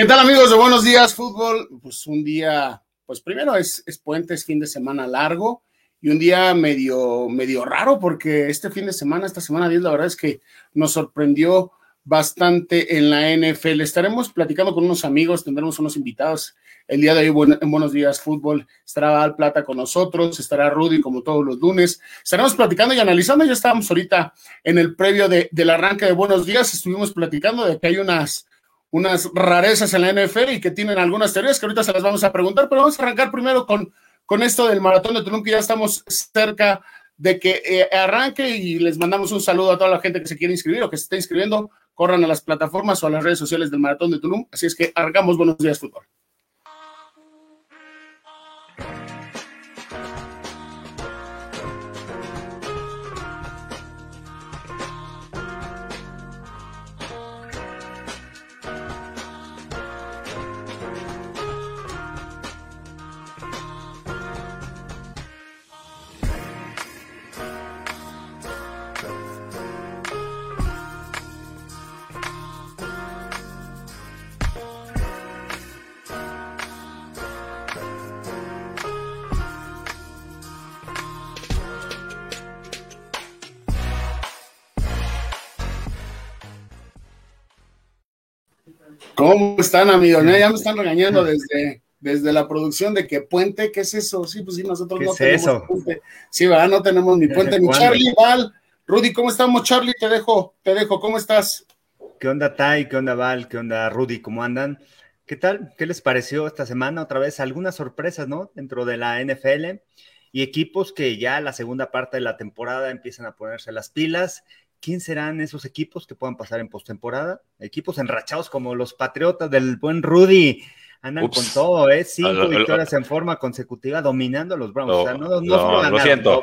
¿Qué tal amigos de Buenos Días Fútbol? Pues un día, pues primero es, es puente, es fin de semana largo y un día medio, medio raro porque este fin de semana, esta semana 10, la verdad es que nos sorprendió bastante en la NFL. Estaremos platicando con unos amigos, tendremos unos invitados el día de hoy en Buenos Días Fútbol. Estará Al Plata con nosotros, estará Rudy como todos los lunes. Estaremos platicando y analizando. Ya estábamos ahorita en el previo del arranque de Buenos Días. Estuvimos platicando de que hay unas, unas rarezas en la NFL y que tienen algunas teorías que ahorita se las vamos a preguntar, pero vamos a arrancar primero con, con esto del maratón de Tulum, que ya estamos cerca de que eh, arranque y les mandamos un saludo a toda la gente que se quiere inscribir o que se está inscribiendo corran a las plataformas o a las redes sociales del Maratón de Tulum. Así es que arrancamos Buenos Días Fútbol. ¿Cómo están, amigos? Ya me están regañando desde, desde la producción de que puente, ¿qué es eso? Sí, pues sí, nosotros no tenemos puente. Sí, ¿verdad? No tenemos ni puente, ni Charlie, Val. Rudy, ¿cómo estamos, Charlie? Te dejo, te dejo, ¿cómo estás? ¿Qué onda, Tai? ¿Qué onda, Val? ¿Qué onda, Rudy? ¿Cómo andan? ¿Qué tal? ¿Qué les pareció esta semana? Otra vez, algunas sorpresas, ¿no? Dentro de la NFL y equipos que ya la segunda parte de la temporada empiezan a ponerse las pilas ¿quién serán esos equipos que puedan pasar en postemporada? Equipos enrachados como los Patriotas del buen Rudy. Andan con todo, ¿eh? Cinco victorias en forma consecutiva dominando a los Browns. o sea, no, no, lo siento.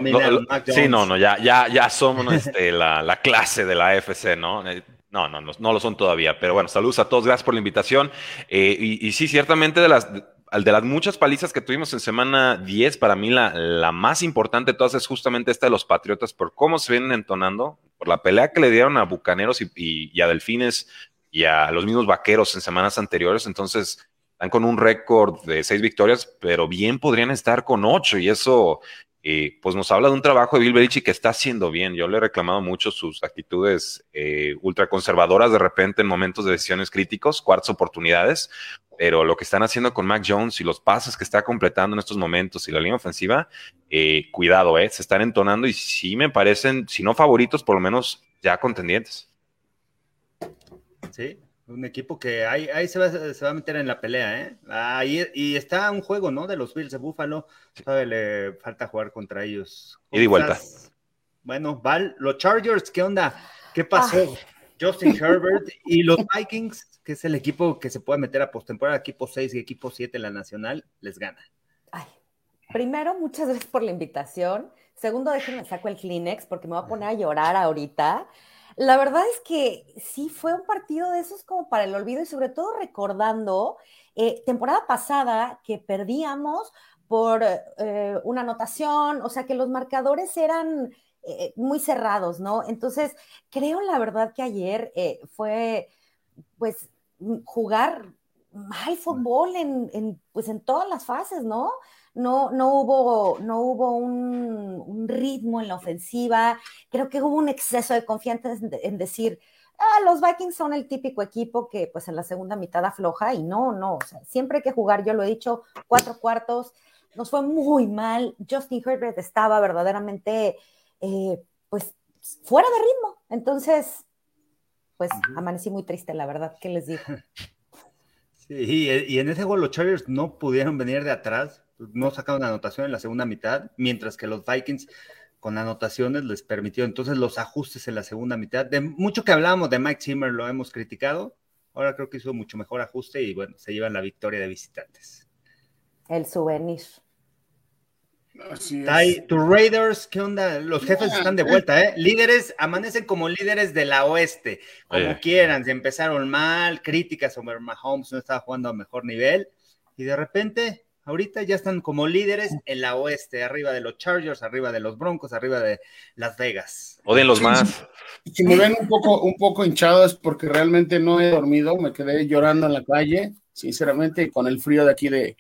sí, no, no, ya, ya, ya somos este, la, la, clase de la AFC, ¿no? Eh, no, no, no, no lo son todavía. Pero bueno, saludos a todos, gracias por la invitación. Eh, y, y, sí, ciertamente de las de las muchas palizas que tuvimos en semana 10, para mí la, la, más importante de todas es justamente esta de los Patriotas, por cómo se vienen entonando, por la pelea que le dieron a Bucaneros y, y, a Delfines y a los mismos Vaqueros en semanas anteriores. Entonces, están con un récord de seis victorias, pero bien podrían estar con ocho y eso eh, pues nos habla de un trabajo de Bill Belichick que está haciendo bien. Yo le he reclamado mucho sus actitudes eh, ultraconservadoras de repente en momentos de decisiones críticos, cuartas oportunidades, pero lo que están haciendo con Mac Jones y los pases que está completando en estos momentos y la línea ofensiva, eh, cuidado, eh, se están entonando y sí me parecen, si no favoritos, por lo menos ya contendientes. Sí, un equipo que ahí, ahí se, va, se, va, a meter en la pelea, ¿eh? Ahí, y está un juego, ¿no? De los Bills de Buffalo. le falta jugar contra ellos. Y de vuelta. Bueno, Val, los Chargers, ¿qué onda? ¿Qué pasó? Justin Herbert y los Vikings, que es el equipo que se puede meter a postemporada, equipo 6 y equipo 7 en la nacional, les gana. Ay, primero, muchas gracias por la invitación. Segundo, déjenme saco el Kleenex porque me voy a poner a llorar ahorita. La verdad es que sí fue un partido de esos como para el olvido y sobre todo recordando eh, temporada pasada que perdíamos por eh, una anotación, o sea que los marcadores eran eh, muy cerrados, ¿no? Entonces, creo la verdad que ayer fue pues jugar mal fútbol en, en, pues en todas las fases, ¿no? No, no hubo, no hubo un, ritmo en la ofensiva, creo que hubo un exceso de confianza en, decir, ah, los Vikings son el típico equipo que pues en la segunda mitad afloja y no, no, o sea, siempre hay que jugar, yo lo he dicho, cuatro cuartos, nos fue muy mal, Justin Herbert estaba verdaderamente eh, pues fuera de ritmo, entonces pues amanecí muy triste, la verdad, ¿qué les digo? Sí, y en ese gol los Chargers no pudieron venir de atrás, no sacaron anotación en la segunda mitad, mientras que los Vikings con anotaciones les permitió entonces los ajustes en la segunda mitad. De mucho que hablábamos de Mike Zimmer lo hemos criticado, ahora creo que hizo mucho mejor ajuste y bueno, se llevan la victoria de visitantes. El souvenir. Así tus Raiders, ¿qué onda? Los jefes están de vuelta, ¿eh? Líderes, amanecen como líderes de la oeste, como quieran. Se empezaron mal, críticas sobre Mahomes, no estaba jugando a mejor nivel, y de repente Ahorita ya están como líderes en la oeste, arriba de los Chargers, arriba de los Broncos, arriba de Las Vegas. O de los más. Si me ven un poco, un poco hinchado es porque realmente no he dormido, me quedé llorando en la calle. sinceramente, con el frío de aquí de,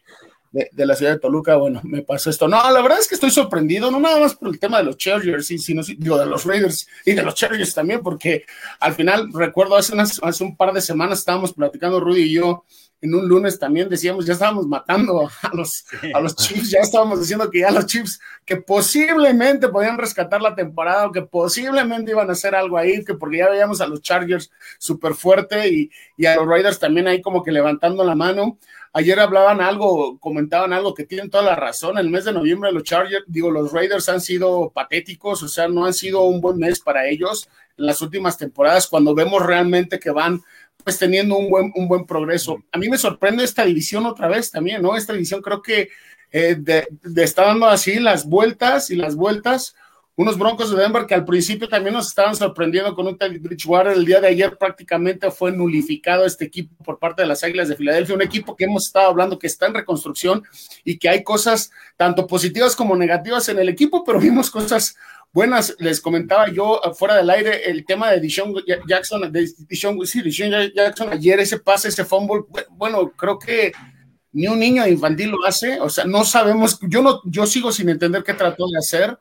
de, la ciudad de Toluca, bueno, me pasó esto. No, la verdad es que estoy sorprendido, no nada más por el tema de los Chargers, sino digo, de los Raiders y de los Chargers también, porque al final recuerdo hace, hace un par de semanas estábamos platicando Rudy y yo en un lunes también decíamos, ya estábamos matando a los, a los Chiefs, ya estábamos diciendo que ya los Chiefs, que posiblemente podían rescatar la temporada, o que posiblemente iban a hacer algo ahí, que porque ya veíamos a los Chargers súper fuerte y, y a los Raiders también ahí como que levantando la mano. Ayer hablaban algo, comentaban algo que tienen toda la razón. El mes de noviembre los Chargers, digo, los Raiders han sido patéticos, o sea, no han sido un buen mes para ellos en las últimas temporadas cuando vemos realmente que van pues teniendo un buen, un buen progreso. A mí me sorprende esta división otra vez también, ¿no? Esta división creo que eh, de, de está dando así las vueltas y las vueltas unos Broncos de Denver que al principio también nos estaban sorprendiendo con un Teddy Bridgewater. El día de ayer prácticamente fue nulificado este equipo por parte de las Águilas de Filadelfia, un equipo que hemos estado hablando que está en reconstrucción y que hay cosas tanto positivas como negativas en el equipo, pero vimos cosas buenas. Les comentaba yo fuera del aire el tema de Dishon Jackson, de Dishon, sí, Jackson ayer, ese pase, ese fumble. Bueno, creo que ni un niño infantil lo hace, o sea, no sabemos, yo no, yo sigo sin entender qué trató de hacer.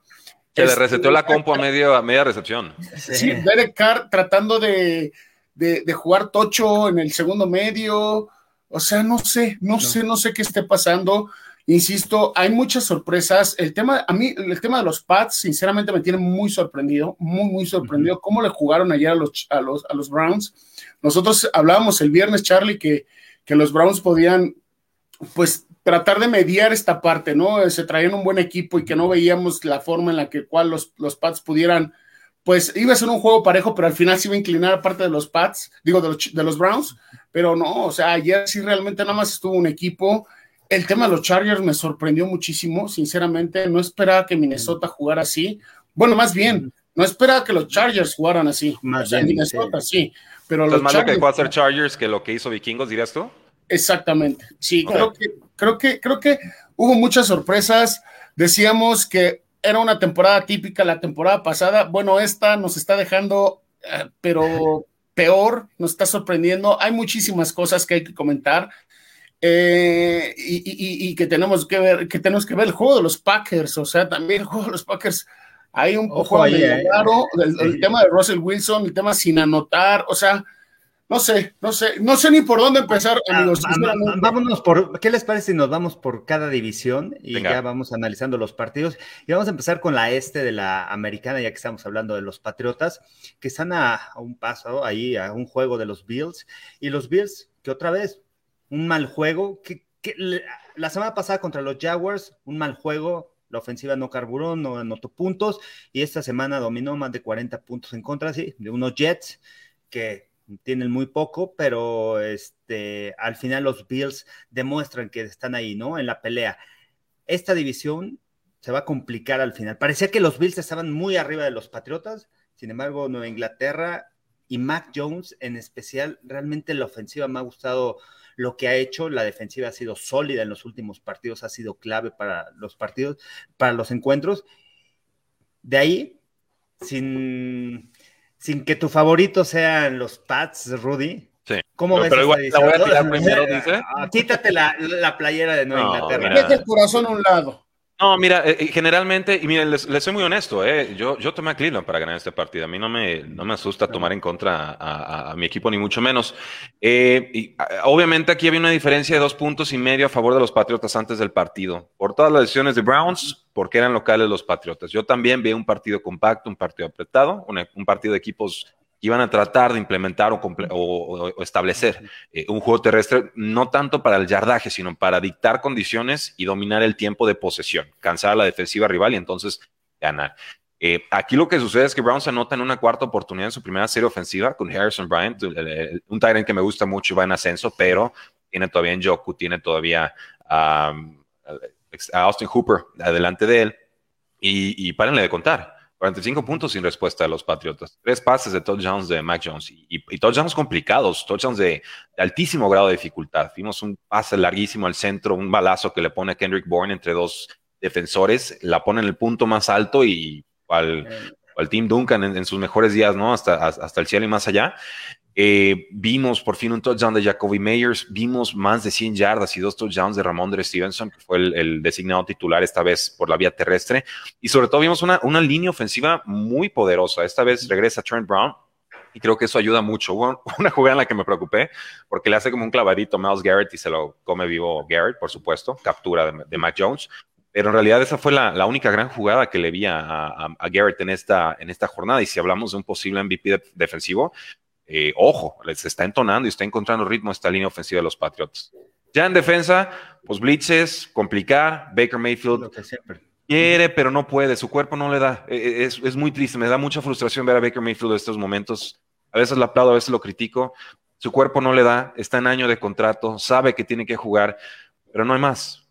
Que le reseteó la compu a, medio, a media recepción. Sí, Derek Carr tratando de, de, jugar tocho en el segundo medio. O sea, no sé, no, sé, no sé qué esté pasando. Insisto, hay muchas sorpresas. El tema, a mí, el tema de los Pats, sinceramente, me tiene muy sorprendido, muy, muy sorprendido. ¿Cómo le jugaron ayer a los, a los, a los Browns? Nosotros hablábamos el viernes, Charlie, que, que los Browns podían, pues, tratar de mediar esta parte, ¿no? Se traían un buen equipo y que no veíamos la forma en la que cual los, los Pats pudieran, pues iba a ser un juego parejo, pero al final se iba a inclinar a parte de los Pats, digo, de los, de los Browns, pero no, o sea, ayer sí realmente nada más estuvo un equipo. El tema de los Chargers me sorprendió muchísimo, sinceramente, no esperaba que Minnesota jugara así. Bueno, más bien, no esperaba que los Chargers jugaran así. Más bien, Minnesota sí, pero los más lo que dejó hacer Chargers que lo que hizo Vikingos, dirías tú? Exactamente. Sí, creo que, creo que, creo que hubo muchas sorpresas. Decíamos que era una temporada típica la temporada pasada. Bueno, esta nos está dejando, eh, pero peor, nos está sorprendiendo. Hay muchísimas cosas que hay que comentar. Eh, y, que tenemos que ver, que tenemos que ver el juego de los Packers, o sea, también el juego de los Packers. Hay un poco ahí, eh. el, tema de Russell Wilson, el tema sin anotar, o sea, no sé, no sé, no sé ni por dónde empezar, ah, amigos. vámonos por, ¿qué les parece si nos vamos por cada división y ya vamos analizando los partidos? Y vamos a empezar con la este de la americana, ya que estamos hablando de los Patriotas, que están a, un paso ahí, a un juego de los Bills. Y los Bills, que otra vez, un mal juego, que, la semana pasada contra los Jaguars, un mal juego, la ofensiva no carburó, no anotó puntos, y esta semana dominó más de 40 puntos en contra, sí, de unos Jets que tienen muy poco, pero este, al final los Bills demuestran que están ahí, ¿no? En la pelea. Esta división se va a complicar al final. Parecía que los Bills estaban muy arriba de los Patriotas, sin embargo, Nueva Inglaterra y Mac Jones en especial, realmente la ofensiva me ha gustado lo que ha hecho, la defensiva ha sido sólida en los últimos partidos, ha sido clave para los partidos, para los encuentros. De ahí, sin sin que tu favorito sean los Pats, Rudy. Sí. ¿Cómo ves pero igual la voy a tirar primero, dice. Ah, quítate la, la, playera de Nueva Inglaterra. Mira. el corazón a un lado. No, mira, eh, generalmente, y miren, les, soy muy honesto, eh, yo, yo tomé a Cleveland para ganar este partido. A mí no me, no me asusta tomar en contra a, mi equipo, ni mucho menos. Eh, y, obviamente aquí había una diferencia de dos puntos y medio a favor de los Patriotas antes del partido. Por todas las decisiones de Browns, porque eran locales los Patriotas. Yo también vi un partido compacto, un partido apretado, un partido de equipos iban a tratar de implementar o, establecer eh, un juego terrestre, no tanto para el yardaje, sino para dictar condiciones y dominar el tiempo de posesión, cansar a la defensiva rival y entonces ganar. Eh, aquí lo que sucede es que Browns anota en una cuarta oportunidad en su primera serie ofensiva con Harrison Bryant, un Tyrant que me gusta mucho y va en ascenso, pero tiene todavía en Joku, tiene todavía a Austin Hooper adelante de él y, y párenle de contar 45 puntos sin respuesta de los Patriotas. Tres pases de touchdowns de Mac Jones y, y, touchdowns complicados, touchdowns de, altísimo grado de dificultad. Vimos un pase larguísimo al centro, un balazo que le pone a Kendrick Bourne entre dos defensores, la pone en el punto más alto y al, al Team Duncan en, sus mejores días, ¿no? Hasta, hasta el cielo y más allá. Eh, vimos por fin un touchdown de Jacoby Meyers, vimos más de 100 yardas y dos touchdowns de Ramondre Stevenson, que fue el, designado titular esta vez por la vía terrestre. Y sobre todo vimos una, una línea ofensiva muy poderosa. Esta vez regresa Trent Brown, y creo que eso ayuda mucho. Una jugada en la que me preocupé porque le hace como un clavadito a Miles Garrett y se lo come vivo Garrett, por supuesto, captura de, de Mac Jones. Pero en realidad esa fue la, la única gran jugada que le vi a, a, Garrett en esta, en esta jornada. Y si hablamos de un posible MVP defensivo, eh, ojo, les está entonando y está encontrando ritmo esta línea ofensiva de los Patriots. Ya en defensa, pues blitzes, complicar, Baker Mayfield quiere, pero no puede, su cuerpo no le da. E, e, es, es, muy triste, me da mucha frustración ver a Baker Mayfield en estos momentos. A veces lo aplaudo, a veces lo critico. Su cuerpo no le da, está en año de contrato, sabe que tiene que jugar, pero no hay más.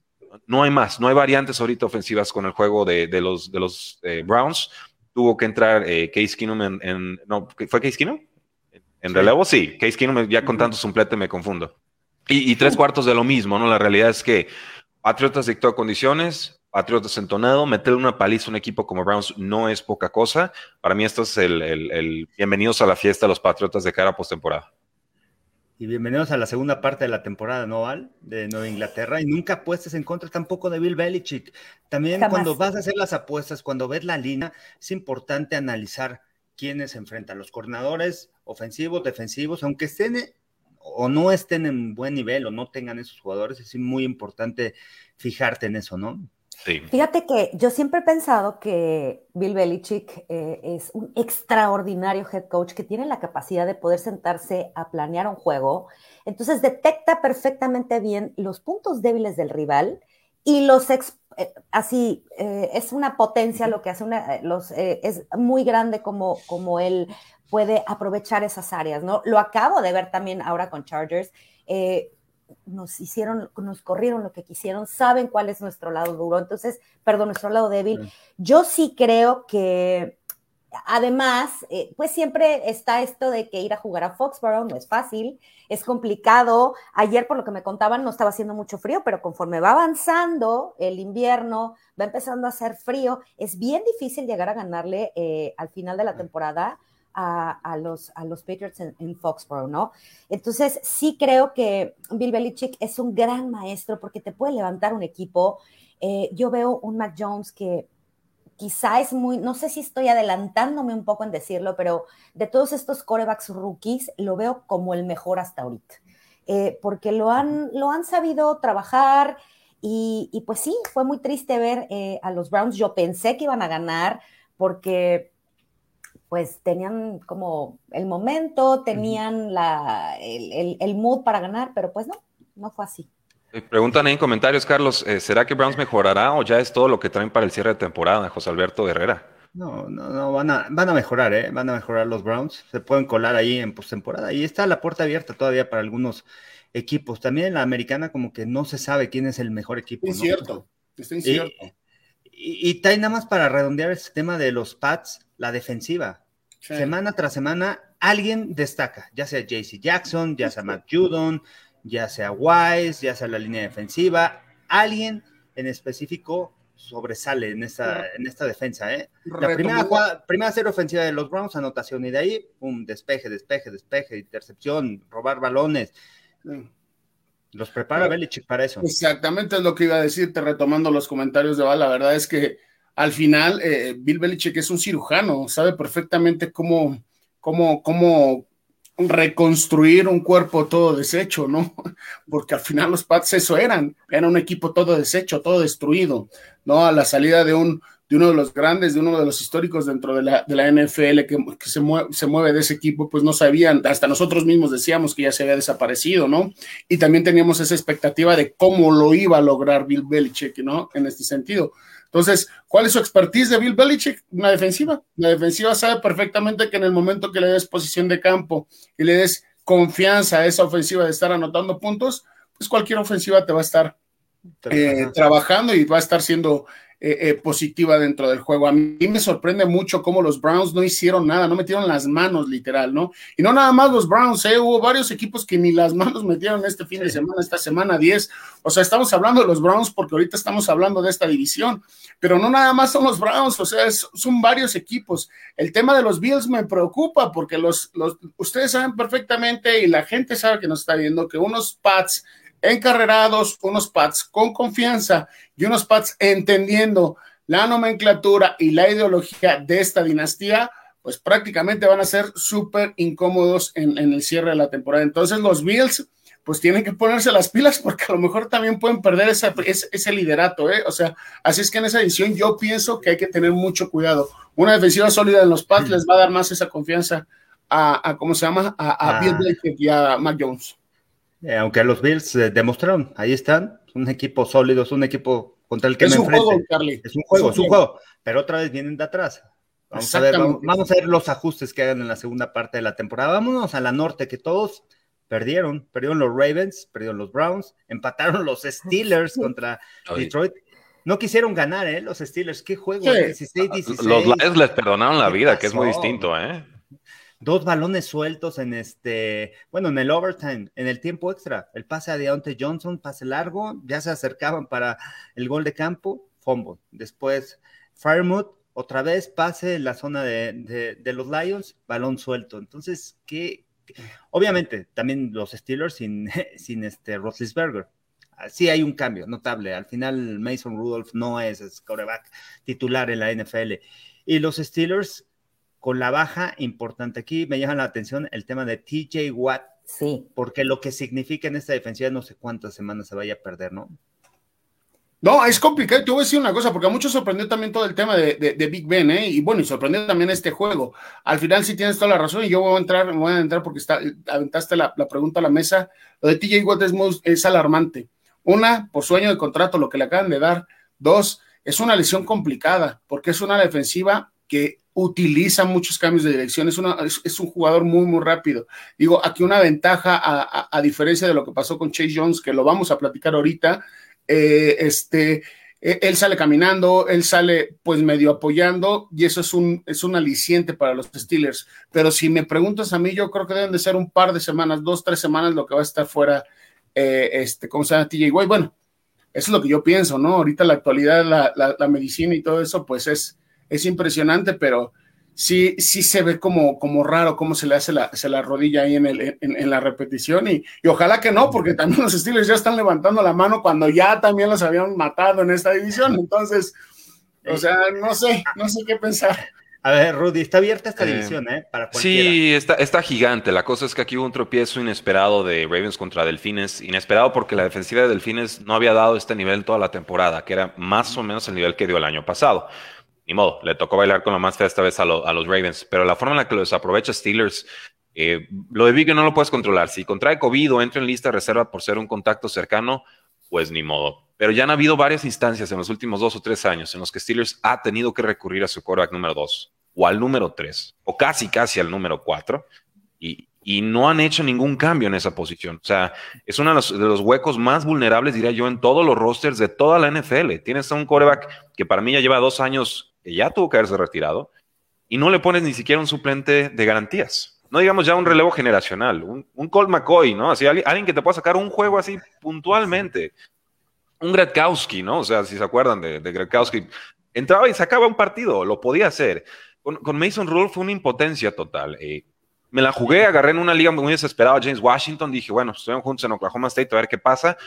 No hay más, no hay variantes ahorita ofensivas con el juego de, de los, de los eh, Browns. Tuvo que entrar eh, Case Keenum en, en, No, ¿fue Case Keenum? En relevo, sí. Case Keenum, ya con tanto suplete me confundo. Y, tres cuartos de lo mismo, ¿no? La realidad es que Patriotas dictó condiciones, Patriotas entonado, meterle una paliza a un equipo como Browns no es poca cosa. Para mí esto es el, el, bienvenidos a la fiesta de los Patriotas de cara a postemporada. Y bienvenidos a la segunda parte de la temporada, ¿no, Val? De Nueva Inglaterra. Y nunca apuestes en contra tampoco de Bill Belichick. También cuando vas a hacer las apuestas, cuando ves la línea, es importante analizar quiénes se enfrentan. Los coordinadores ofensivos, defensivos, aunque estén o no estén en buen nivel o no tengan esos jugadores, es muy importante fijarte en eso, ¿no? Sí. Fíjate que yo siempre he pensado que Bill Belichick eh, es un extraordinario head coach que tiene la capacidad de poder sentarse a planear un juego. Entonces detecta perfectamente bien los puntos débiles del rival y los eh, así eh, es una potencia lo que hace una, los es muy grande como como él puede aprovechar esas áreas, ¿no? Lo acabo de ver también ahora con Chargers. Eh, nos hicieron, nos corrieron lo que quisieron, saben cuál es nuestro lado duro, entonces, perdón, nuestro lado débil. Yo sí creo que, además, eh, pues siempre está esto de que ir a jugar a Foxborough no es fácil, es complicado. Ayer, por lo que me contaban, no estaba haciendo mucho frío, pero conforme va avanzando el invierno, va empezando a hacer frío, es bien difícil llegar a ganarle eh, al final de la temporada a, los, a los Patriots en, Foxborough, ¿no? Entonces, sí creo que Bill Belichick es un gran maestro porque te puede levantar un equipo. Eh, yo veo un Mac Jones que quizá es muy, no sé si estoy adelantándome un poco en decirlo, pero de todos estos corebacks rookies, lo veo como el mejor hasta ahorita. Eh, porque lo han, lo han sabido trabajar y, y, pues sí, fue muy triste ver eh, a los Browns. Yo pensé que iban a ganar porque pues tenían como el momento, tenían la, el, mood para ganar, pero pues no, no fue así. Preguntan en comentarios, Carlos, eh, ¿será que Browns mejorará o ya es todo lo que traen para el cierre de temporada, José Alberto Herrera? No, no, no, van a, van a mejorar, ¿eh? Van a mejorar los Browns. Se pueden colar ahí en postemporada. Y está la puerta abierta todavía para algunos equipos. También en la americana como que no se sabe quién es el mejor equipo. Es cierto, está incierto. Y, y, y, nada más para redondear ese tema de los Pats, la defensiva. Semana tras semana, alguien destaca, ya sea JC Jackson, ya sea Matt Judon, ya sea Wise, ya sea la línea defensiva, alguien en específico sobresale en esta, en esta defensa. ¿eh? La primera, primera serie ofensiva de los Browns, anotación, y de ahí, un despeje, despeje, despeje, intercepción, robar balones. Los prepara Belichick para eso. Exactamente es lo que iba a decirte, retomando los comentarios de Val. La verdad es que al final eh, Bill Belichick es un cirujano, sabe perfectamente cómo, cómo, cómo reconstruir un cuerpo todo deshecho, ¿no? Porque al final los Pats eso eran, era un equipo todo deshecho, todo destruido, ¿no? A la salida de un de uno de los grandes, de uno de los históricos dentro de la, de la NFL que, se, mueve, se, mueve, de ese equipo, pues no sabían, hasta nosotros mismos decíamos que ya se había desaparecido, ¿no? Y también teníamos esa expectativa de cómo lo iba a lograr Bill Belichick, ¿no? En este sentido. Entonces, ¿cuál es su expertise de Bill Belichick? Una defensiva. La defensiva sabe perfectamente que en el momento que le des posición de campo y le des confianza a esa ofensiva de estar anotando puntos, pues cualquier ofensiva te va a estar eh, trabajando y va a estar siendo eh, eh, positiva dentro del juego. A mí me sorprende mucho cómo los Browns no hicieron nada, no metieron las manos literal, ¿no? Y no nada más los Browns, ¿eh? hubo varios equipos que ni las manos metieron este fin de semana, esta semana 10. O sea, estamos hablando de los Browns porque ahorita estamos hablando de esta división, pero no nada más son los Browns, o sea, son varios equipos. El tema de los Bills me preocupa porque los, los, ustedes saben perfectamente y la gente sabe que nos está viendo que unos Pats encarrerados, unos pads con confianza y unos pads entendiendo la nomenclatura y la ideología de esta dinastía, pues prácticamente van a ser súper incómodos en, el cierre de la temporada. Entonces los Bills pues tienen que ponerse las pilas porque a lo mejor también pueden perder ese, ese, liderato, ¿eh? O sea, así es que en esa edición yo pienso que hay que tener mucho cuidado. Una defensiva sólida en los Pats les va a dar más esa confianza a, ¿cómo se llama? A, a Bill Belichick y a Mac Jones. Eh, aunque los Bills eh, demostraron, ahí están, un equipo sólido, es un equipo contra el que me enfrento. Es un juego, es un juego, pero otra vez vienen de atrás. Vamos a, ver, vamos, a ver los ajustes que hagan en la segunda parte de la temporada. Vámonos a la norte, que todos perdieron. Perdieron los Ravens, perdieron los Browns, empataron los Steelers contra Detroit. No quisieron ganar, ¿eh? Los Steelers. ¿Qué juego? 16, 16. Los Lions les perdonaron la vida, que es muy distinto, ¿eh? Dos balones sueltos en este, bueno, en el overtime, en el tiempo extra, el pase a Deontay Johnson, pase largo, ya se acercaban para el gol de campo, fumble. Después, Firemouth, otra vez pase en la zona de, los Lions, balón suelto. Entonces, ¿qué? Obviamente, también los Steelers sin, sin este Roethlisberger. Sí hay un cambio notable. Al final, Mason Rudolph no es quarterback titular en la NFL. Y los Steelers con la baja importante. Aquí me llama la atención el tema de TJ Watt. Sí. Porque lo que significa en esta defensiva no sé cuántas semanas se vaya a perder, ¿no? No, es complicado. Te voy a decir una cosa, porque a muchos sorprendió también todo el tema de, Big Ben, ¿eh? Y bueno, y sorprendió también este juego. Al final sí tienes toda la razón y yo voy a entrar, voy a entrar porque está, aventaste la, pregunta a la mesa. Lo de TJ Watt es, es alarmante. Una, por sueño de contrato, lo que le acaban de dar. Dos, es una lesión complicada, porque es una defensiva que utiliza muchos cambios de dirección, es, es, un jugador muy, muy rápido. Digo, aquí una ventaja, a, diferencia de lo que pasó con Chase Jones, que lo vamos a platicar ahorita, eh, este, e, él sale caminando, él sale pues medio apoyando y eso es un, es un aliciente para los Steelers. Pero si me preguntas a mí, yo creo que deben de ser un par de semanas, dos, tres semanas lo que va a estar fuera, eh, este, ¿cómo se llama? TJ Bueno, eso es lo que yo pienso, ¿no? Ahorita la actualidad, la, la medicina y todo eso, pues es es impresionante, pero sí, sí se ve como, como raro cómo se le hace la, se la rodilla ahí en, el, en, la repetición y, ojalá que no, porque también los estilos ya están levantando la mano cuando ya también los habían matado en esta división, entonces, o sea, no sé, no sé qué pensar. A ver, Rudy, está abierta esta eh, división, ¿eh? Para Sí, está, está gigante. La cosa es que aquí hubo un tropiezo inesperado de Ravens contra Delfines. Inesperado porque la defensiva de Delfines no había dado este nivel toda la temporada, que era más o menos el nivel que dio el año pasado ni modo, le tocó bailar con la más esta vez a, los Ravens, pero la forma en la que los aprovecha Steelers, eh, lo de Big no lo puedes controlar. Si contrae COVID o entra en lista de reserva por ser un contacto cercano, pues ni modo. Pero ya han habido varias instancias en los últimos dos o tres años en los que Steelers ha tenido que recurrir a su quarterback número dos o al número tres o casi casi al número cuatro y, no han hecho ningún cambio en esa posición. O sea, es uno de los, de los, huecos más vulnerables, diría yo, en todos los rosters de toda la NFL. Tienes a un quarterback que para mí ya lleva dos años que ya tuvo que haberse retirado, y no le pones ni siquiera un suplente de garantías. No digamos ya un relevo generacional, un, un Colt McCoy, ¿no? Así, alguien, que te pueda sacar un juego así puntualmente. Un Gretkowski, ¿no? O sea, si se acuerdan de, de Gretkowski, entraba y sacaba un partido, lo podía hacer. Con, Mason Rule fue una impotencia total. Eh, me la jugué, agarré en una liga muy desesperada James Washington, dije, bueno, estuvieron juntos en Oklahoma State a ver qué pasa.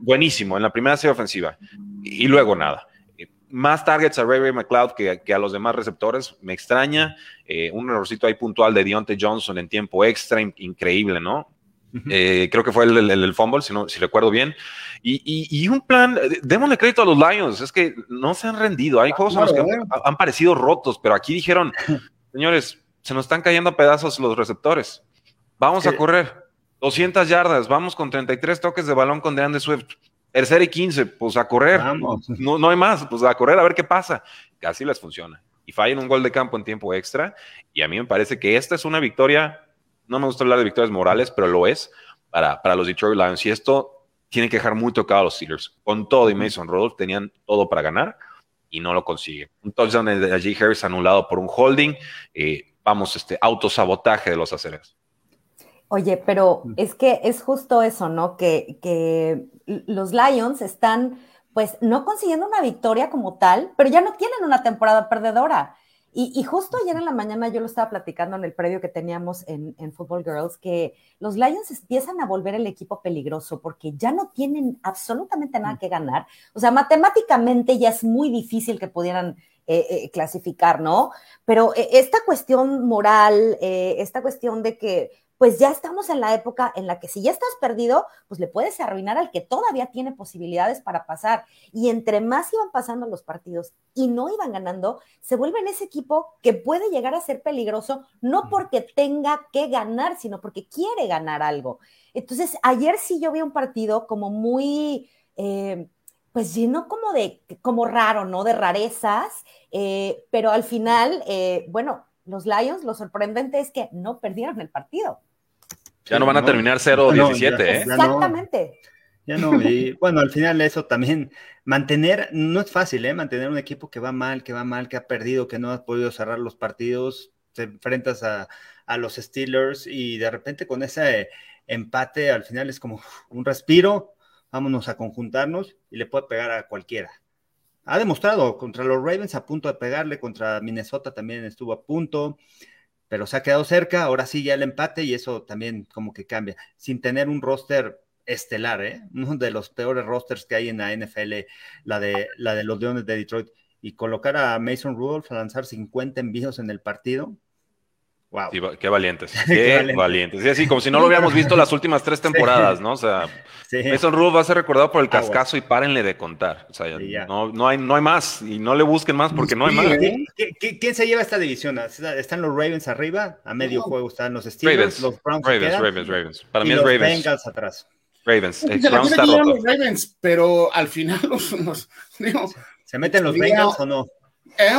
buenísimo, en la primera serie ofensiva. y luego nada más targets a Ray Ray McLeod que, a los demás receptores. Me extraña. Eh, un errorcito ahí puntual de Deontay Johnson en tiempo extra, increíble, ¿no? Eh, creo que fue el, el, fumble, si, no, si recuerdo bien. Y, un plan, eh, démosle crédito a los Lions, es que no se han rendido. Hay juegos en los que han, parecido rotos, pero aquí dijeron, señores, se nos están cayendo a pedazos los receptores. Vamos a correr 200 yardas, vamos con 33 toques de balón con DeAndre Swift. Tercera y 15, pues a correr. No, no hay más, pues a correr a ver qué pasa. Casi les funciona. Y fallan un gol de campo en tiempo extra. Y a mí me parece que esta es una victoria. No me gusta hablar de victorias morales, pero lo es para, para los Detroit Lions. Y esto tienen que dejar muy tocado a los Steelers. Con todo y Mason Rudolph tenían todo para ganar y no lo consiguen. Entonces, allí Harris anulado por un holding, eh, vamos, este autosabotaje de los acereros. Oye, pero es que es justo eso, ¿no? Que, que los Lions están, pues, no consiguiendo una victoria como tal, pero ya no tienen una temporada perdedora. Y, justo ayer en la mañana yo lo estaba platicando en el previo que teníamos en, en, Football Girls, que los Lions empiezan a volver el equipo peligroso porque ya no tienen absolutamente nada que ganar. O sea, matemáticamente ya es muy difícil que pudieran eh, eh, clasificar, ¿no? Pero eh, esta cuestión moral, esta cuestión de que pues ya estamos en la época en la que si ya estás perdido, pues le puedes arruinar al que todavía tiene posibilidades para pasar. Y entre más iban pasando los partidos y no iban ganando, se vuelven ese equipo que puede llegar a ser peligroso, no porque tenga que ganar, sino porque quiere ganar algo. Entonces, ayer sí yo vi un partido como muy... Eh, pues lleno como de, como raro, ¿no? De rarezas, eh, pero al final, eh, bueno, los Lions, lo sorprendente es que no perdieron el partido. Ya no van a terminar 0-17, ¿eh? Exactamente. Ya no, y bueno, al final eso también, mantener, no es fácil, ¿eh? Mantener un equipo que va mal, que va mal, que ha perdido, que no ha podido cerrar los partidos, te enfrentas a, los Steelers y de repente con ese empate al final es como un respiro, vámonos a conjuntarnos y le puede pegar a cualquiera. Ha demostrado contra los Ravens a punto de pegarle, contra Minnesota también estuvo a punto pero se ha quedado cerca, ahora sí ya el empate y eso también como que cambia, sin tener un roster estelar, ¿eh? uno de los peores rosters que hay en la NFL, la de, la de los Leones de Detroit, y colocar a Mason Rudolph a lanzar 50 envíos en el partido, Wow. qué valientes. Qué, valientes. Sí, así como si no lo hubiéramos visto las últimas tres temporadas, ¿no? O sea, Mason Rudolph va a ser recordado por el cascazo y párenle de contar. O sea, no, no, hay, no hay más y no le busquen más porque no hay más. quién se lleva esta división? ¿Están los Ravens arriba? A medio juego están los Steelers, los Browns. Ravens, Ravens, Ravens. Para mí es Ravens. Bengals atrás. Ravens. El Browns está roto. Los Ravens, pero al final los, ¿Se meten los Bengals o no? ¿Eh?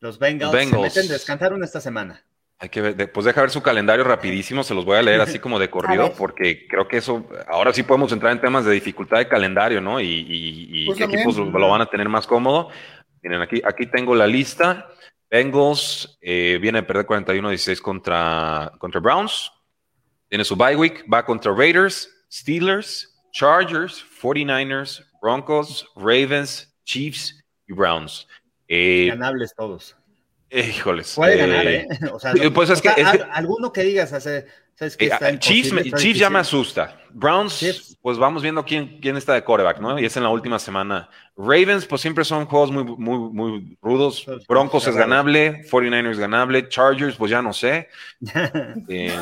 Los Bengals, Bengals. se meten, descansaron esta semana. Hay que ver, después deja ver su calendario rapidísimo, se los voy a leer así como de corrido, porque creo que eso, ahora sí podemos entrar en temas de dificultad de calendario, ¿no? Y, pues qué equipos lo, van a tener más cómodo. Miren, aquí, aquí tengo la lista. Bengals eh, viene a perder 41-16 contra, contra Browns. Tiene su bye week, va contra Raiders, Steelers, Chargers, 49ers, Broncos, Ravens, Chiefs y Browns. Eh, Ganables todos. Híjoles. Puede ganar, ¿eh? ¿eh? O sea, pues es que, alguno que digas, hace, ¿sabes que eh, Chiefs, ya me asusta. Browns, pues vamos viendo quién, quién está de coreback, ¿no? Y es en la última semana. Ravens, pues siempre son juegos muy, muy, muy rudos. Broncos es ganable, 49ers es ganable, Chargers, pues ya no sé. Eh,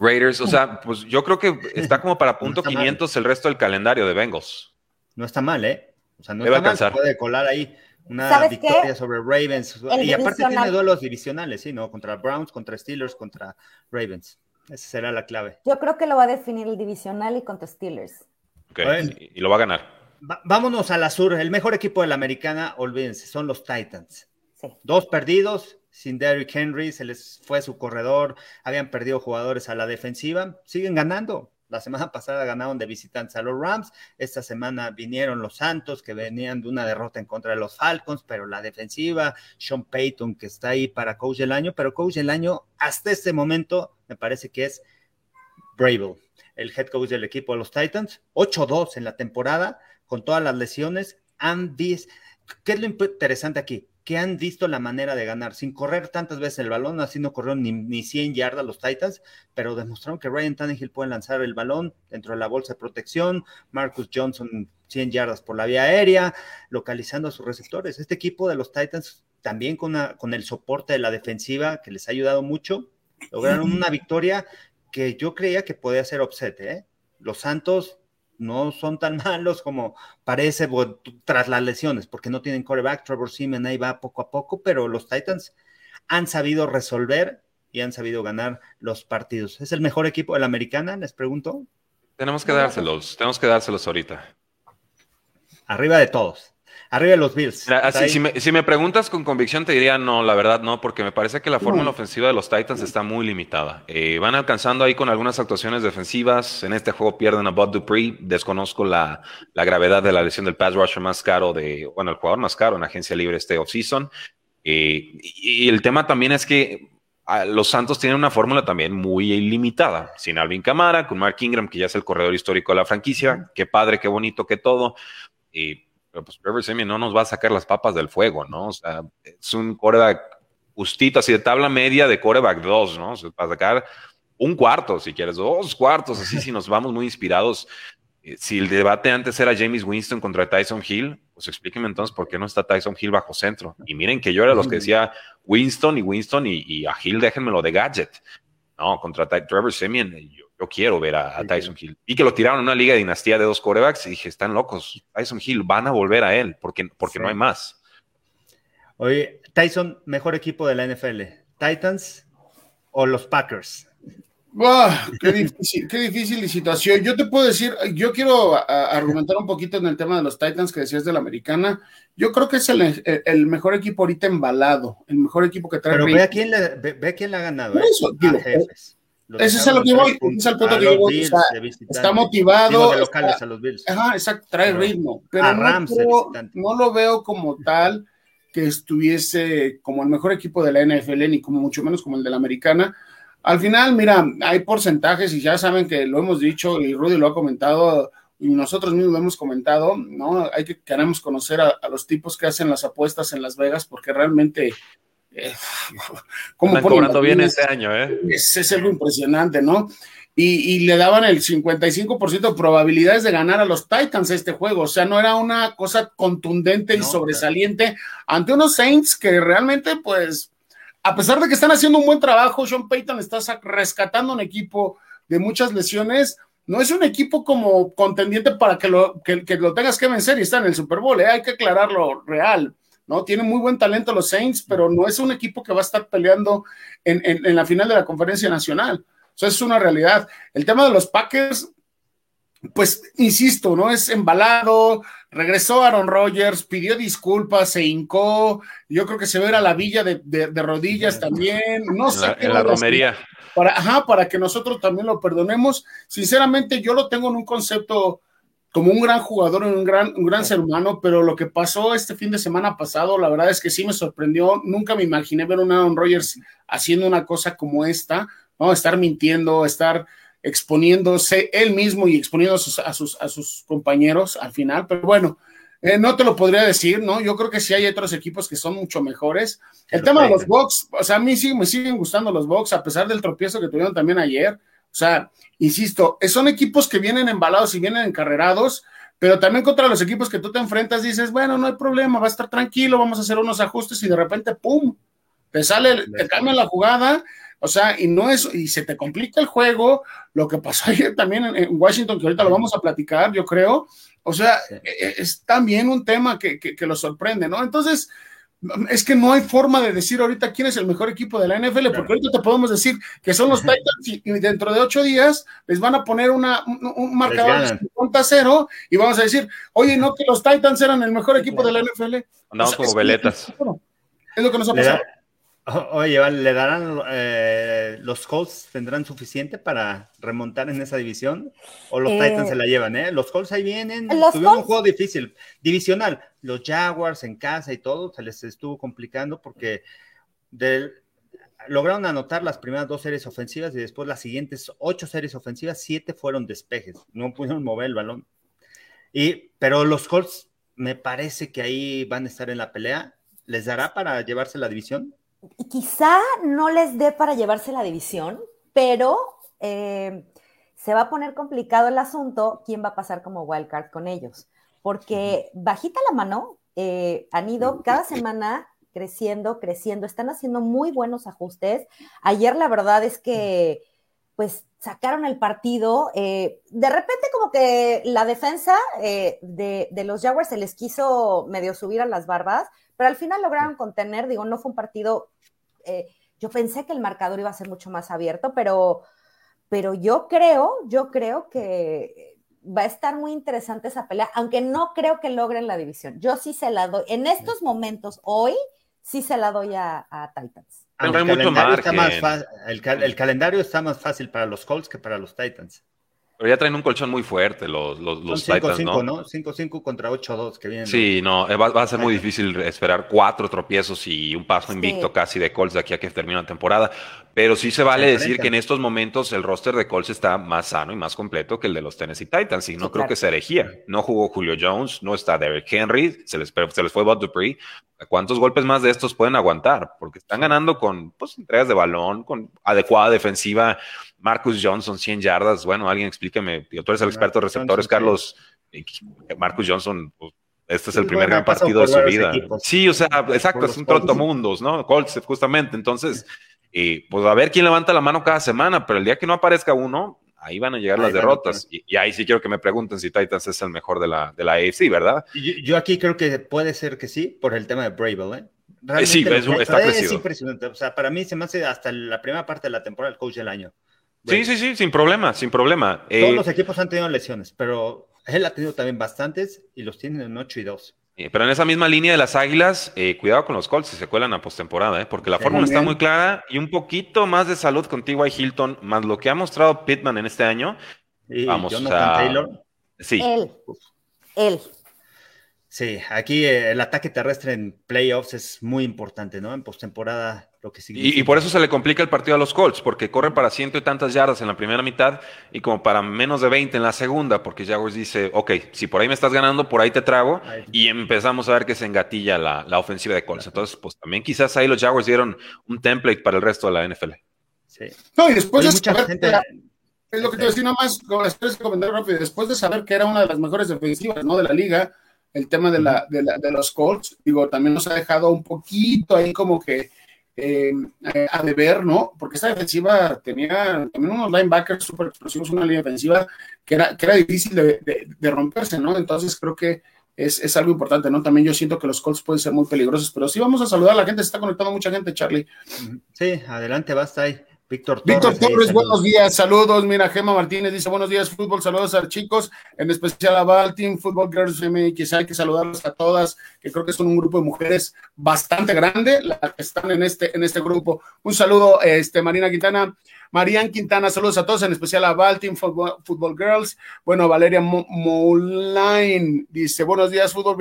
Raiders, o sea, pues yo creo que está como para punto 500 el resto del calendario de Bengals. No está mal, ¿eh? O sea, no está mal, puede colar ahí una victoria sobre Ravens. y aparte tiene duelos divisionales, ¿sí? ¿no? Contra Browns, contra Steelers, contra Ravens. Esa será la clave. Yo creo que lo va a definir el divisional y contra Steelers. Ok, y, lo va a ganar. vámonos a la sur. El mejor equipo de la americana, olvídense, son los Titans. Sí. Dos perdidos, sin Derrick Henry, se les fue su corredor, habían perdido jugadores a la defensiva, siguen ganando. La semana pasada ganaron de visitantes a los Rams. Esta semana vinieron los Santos, que venían de una derrota en contra de los Falcons, pero la defensiva, Sean Payton, que está ahí para coach del año, pero coach del año hasta este momento me parece que es Brable, el head coach del equipo de los Titans. 8-2 en la temporada, con todas las lesiones. Andy, ¿qué es lo interesante aquí? Que han visto la manera de ganar sin correr tantas veces el balón, así no corrieron ni, ni 100 yardas los Titans, pero demostraron que Ryan Tannehill puede lanzar el balón dentro de la bolsa de protección, Marcus Johnson 100 yardas por la vía aérea, localizando a sus receptores. Este equipo de los Titans también con, con el soporte de la defensiva que les ha ayudado mucho, lograron una victoria que yo creía que podía ser upset, ¿eh? Los Santos no son tan malos como parece tras las lesiones, porque no tienen coreback. Trevor Seaman ahí va poco a poco, pero los Titans han sabido resolver y han sabido ganar los partidos. ¿Es el mejor equipo de la americana? Les pregunto. Tenemos que dárselos, tenemos que dárselos ahorita. Arriba de todos. Arriba de los Bills. si, me, preguntas con convicción, te diría no, la verdad no, porque me parece que la fórmula ofensiva de los Titans está muy limitada. Eh, van alcanzando ahí con algunas actuaciones defensivas. En este juego pierden a Bud Dupree. Desconozco la, gravedad de la lesión del pass rusher más caro de, bueno, el jugador más caro en agencia libre este offseason. Eh, y el tema también es que ah, los Santos tienen una fórmula también muy limitada. Sin Alvin Camara, con Mark Ingram, que ya es el corredor histórico de la franquicia. Qué padre, qué bonito, qué todo. Y pero pues Trevor Simeon no nos va a sacar las papas del fuego, ¿no? O sea, es un coreback justito, así de tabla media de coreback 2, ¿no? O sea, para sacar un cuarto, si quieres, dos cuartos, así si nos vamos muy inspirados. Eh, si el debate antes era James Winston contra Tyson Hill, pues explíquenme entonces por qué no está Tyson Hill bajo centro. Y miren que yo era los que decía Winston y Winston y, a Hill déjenmelo de gadget. No, contra Trevor Simeon, yo, quiero ver a, Tyson Hill. Y que lo tiraron en una liga de dinastía de dos corebacks y dije, están locos. Tyson Hill, van a volver a él porque, porque no hay más. Oye, Tyson, mejor equipo de la NFL, ¿Titans o los Packers? qué, difícil, qué difícil situación. Yo te puedo decir, yo quiero argumentar un poquito en el tema de los Titans que decías de la americana. Yo creo que es el, mejor equipo ahorita embalado, el mejor equipo que trae. Pero ve a quién le, ve, quién le ha ganado. ¿eh? Ese es a lo que voy, ese es el punto que voy. Está, motivado. locales a los Bills. Ajá, exacto, trae ritmo. Pero no, lo veo como tal que estuviese como el mejor equipo de la NFL, ni como mucho menos como el de la americana. Al final, mira, hay porcentajes y ya saben que lo hemos dicho y Rudy lo ha comentado y nosotros mismos lo hemos comentado, ¿no? Hay que queremos conocer a, a los tipos que hacen las apuestas en Las Vegas porque realmente eh, ¿Cómo Están cobrando bien este año, ¿eh? Es, es algo impresionante, ¿no? Y, le daban el 55% de probabilidades de ganar a los Titans este juego. O sea, no era una cosa contundente y sobresaliente ante unos Saints que realmente, pues, a pesar de que están haciendo un buen trabajo, Sean Payton está rescatando un equipo de muchas lesiones. No es un equipo como contendiente para que lo, que, lo tengas que vencer y está en el Super Bowl. ¿eh? Hay que aclararlo real. ¿No? Tiene muy buen talento los Saints, pero no es un equipo que va a estar peleando en, la final de la conferencia nacional. Eso es una realidad. El tema de los Packers, pues insisto, ¿no? Es embalado, regresó Aaron Rodgers, pidió disculpas, se hincó, yo creo que se ve a la villa de, rodillas también, no sé. En la, romería. Para, ajá, para que nosotros también lo perdonemos. Sinceramente, yo lo tengo en un concepto como un gran jugador, un gran, un gran ser humano, pero lo que pasó este fin de semana pasado, la verdad es que sí me sorprendió. Nunca me imaginé ver a un Aaron Rodgers haciendo una cosa como esta, ¿no? Estar mintiendo, estar exponiéndose él mismo y exponiendo a sus, a sus, compañeros al final, pero bueno, eh, no te lo podría decir, ¿no? Yo creo que sí hay otros equipos que son mucho mejores. El tema de los Bucks, o sea, a mí sí me siguen gustando los Bucks, a pesar del tropiezo que tuvieron también ayer. O sea, insisto, son equipos que vienen embalados y vienen encarrerados, pero también contra los equipos que tú te enfrentas dices, bueno, no hay problema, va a estar tranquilo, vamos a hacer unos ajustes y de repente, ¡pum! Te sale, te cambia la jugada, o sea, y no es, y se te complica el juego, lo que pasó ayer también en, Washington, que ahorita lo vamos a platicar, yo creo, o sea, e, e, es, también un tema que, que, que lo sorprende, ¿no? Entonces, es que no hay forma de decir ahorita quién es el mejor equipo de la NFL, porque ahorita te podemos decir que son los Titans y, dentro de ocho días les van a poner una, un, marcador de 50 0 y vamos a decir, oye, no que los Titans eran el mejor equipo de la NFL. Andamos como veletas. Es lo que nos ha pasado. Oye, ¿le darán eh, los Colts tendrán suficiente para remontar en esa división? ¿O los Titans se la llevan, eh? Los Colts ahí vienen. Tuvieron un juego difícil, divisional. Los Jaguars en casa y todo se les estuvo complicando porque lograron anotar las primeras dos series ofensivas y después las siguientes ocho series ofensivas, siete fueron despejes. No pudieron mover el balón. Y, pero los Colts me parece que ahí van a estar en la pelea. ¿Les dará para llevarse la división? Quizá no les dé para llevarse la división, pero eh, se va a poner complicado el asunto quién va a pasar como wildcard con ellos, porque bajita la mano, eh, han ido cada semana creciendo, creciendo, están haciendo muy buenos ajustes. Ayer la verdad es que pues sacaron el partido. Eh, de repente como que la defensa de, de, los Jaguars se les quiso medio subir a las barbas, pero al final lograron contener, digo, no fue un partido, eh, yo pensé que el marcador iba a ser mucho más abierto, pero, pero yo creo, yo creo que va a estar muy interesante esa pelea, aunque no creo que logren la división. Yo sí se la doy, en estos momentos, hoy, sí se la doy a, Titans. el, calendario está más el, calendario está más fácil para los Colts que para los Titans. Pero ya traen un colchón muy fuerte los, los, los Titans, ¿no? 5-5 contra 8-2 que vienen. Sí, no, va, a ser muy difícil esperar cuatro tropiezos y un paso invicto casi de Colts de aquí a que termine la temporada. Pero sí se vale decir que en estos momentos el roster de Colts está más sano y más completo que el de los Tennessee Titans. Y no creo que se herejía. No jugó Julio Jones, no está Derek Henry, se les, se les fue Bob Dupree. ¿Cuántos golpes más de estos pueden aguantar? Porque están ganando con pues, entregas de balón, con adecuada defensiva Marcus Johnson, 100 yardas. Bueno, alguien explíqueme. Tú eres el experto de receptores, Carlos. Marcus Johnson, pues, este es el primer gran partido de su vida. Sí, o sea, exacto, es un trotomundos, ¿no? Colts, justamente. Entonces, eh, pues a ver quién levanta la mano cada semana, pero el día que no aparezca uno, ahí van a llegar las derrotas. Y, ahí sí quiero que me pregunten si Titans es el mejor de la, de la AFC, ¿verdad? Yo, aquí creo que puede ser que sí, por el tema de Bravel, ¿eh? eh sí, es, está es impresionante. O sea, para mí se me hace hasta la primera parte de la temporada el coach del año. Sí, sí, sí, sin problema, sin problema. Todos eh, los equipos han tenido lesiones, pero él ha tenido también bastantes y los tiene en 8 y 2. Eh, pero en esa misma línea de las Águilas, eh, cuidado con los Colts si se cuelan a postemporada, porque la fórmula está muy clara y un poquito más de salud contigo, Hilton, más lo que ha mostrado Pittman en este año. vamos a... Taylor. Sí. Él. Él. Sí, aquí el ataque terrestre en playoffs es muy importante, ¿no? En postemporada y, por eso se le complica el partido a los Colts, porque corren para ciento y tantas yardas en la primera mitad y como para menos de 20 en la segunda, porque Jaguars dice, ok, si por ahí me estás ganando, por ahí te trago, y empezamos a ver que se engatilla la, la ofensiva de Colts. Entonces, pues también quizás ahí los Jaguars dieron un template para el resto de la NFL. Sí. No, y después de saber, gente... es lo que te decía nada más, rápido, después de saber que era una de las mejores defensivas ¿no? de la liga, el tema de, la, de, la, de los Colts, digo, también nos ha dejado un poquito ahí como que eh, a deber, ¿no? Porque esta defensiva tenía también unos linebackers súper explosivos, una línea defensiva que era, que era difícil de, romperse, ¿no? Entonces creo que es, algo importante, ¿no? También yo siento que los Colts pueden ser muy peligrosos, pero sí vamos a saludar a la gente, se está conectando mucha gente, Charlie. Sí, adelante, basta ahí. Víctor Torres. Víctor Torres, buenos días, saludos. Mira, Gema Martínez dice buenos días, fútbol, saludos a los chicos, en especial a Val Team Fútbol Girls MX. Hay que saludarlos a todas, que creo que son un grupo de mujeres bastante grande, las que están en este, en este grupo. Un saludo, este, Marina Quintana. Marian Quintana, saludos a todos, en especial a Val Team Football, Girls. Bueno, Valeria Moulain dice, buenos días, Fútbol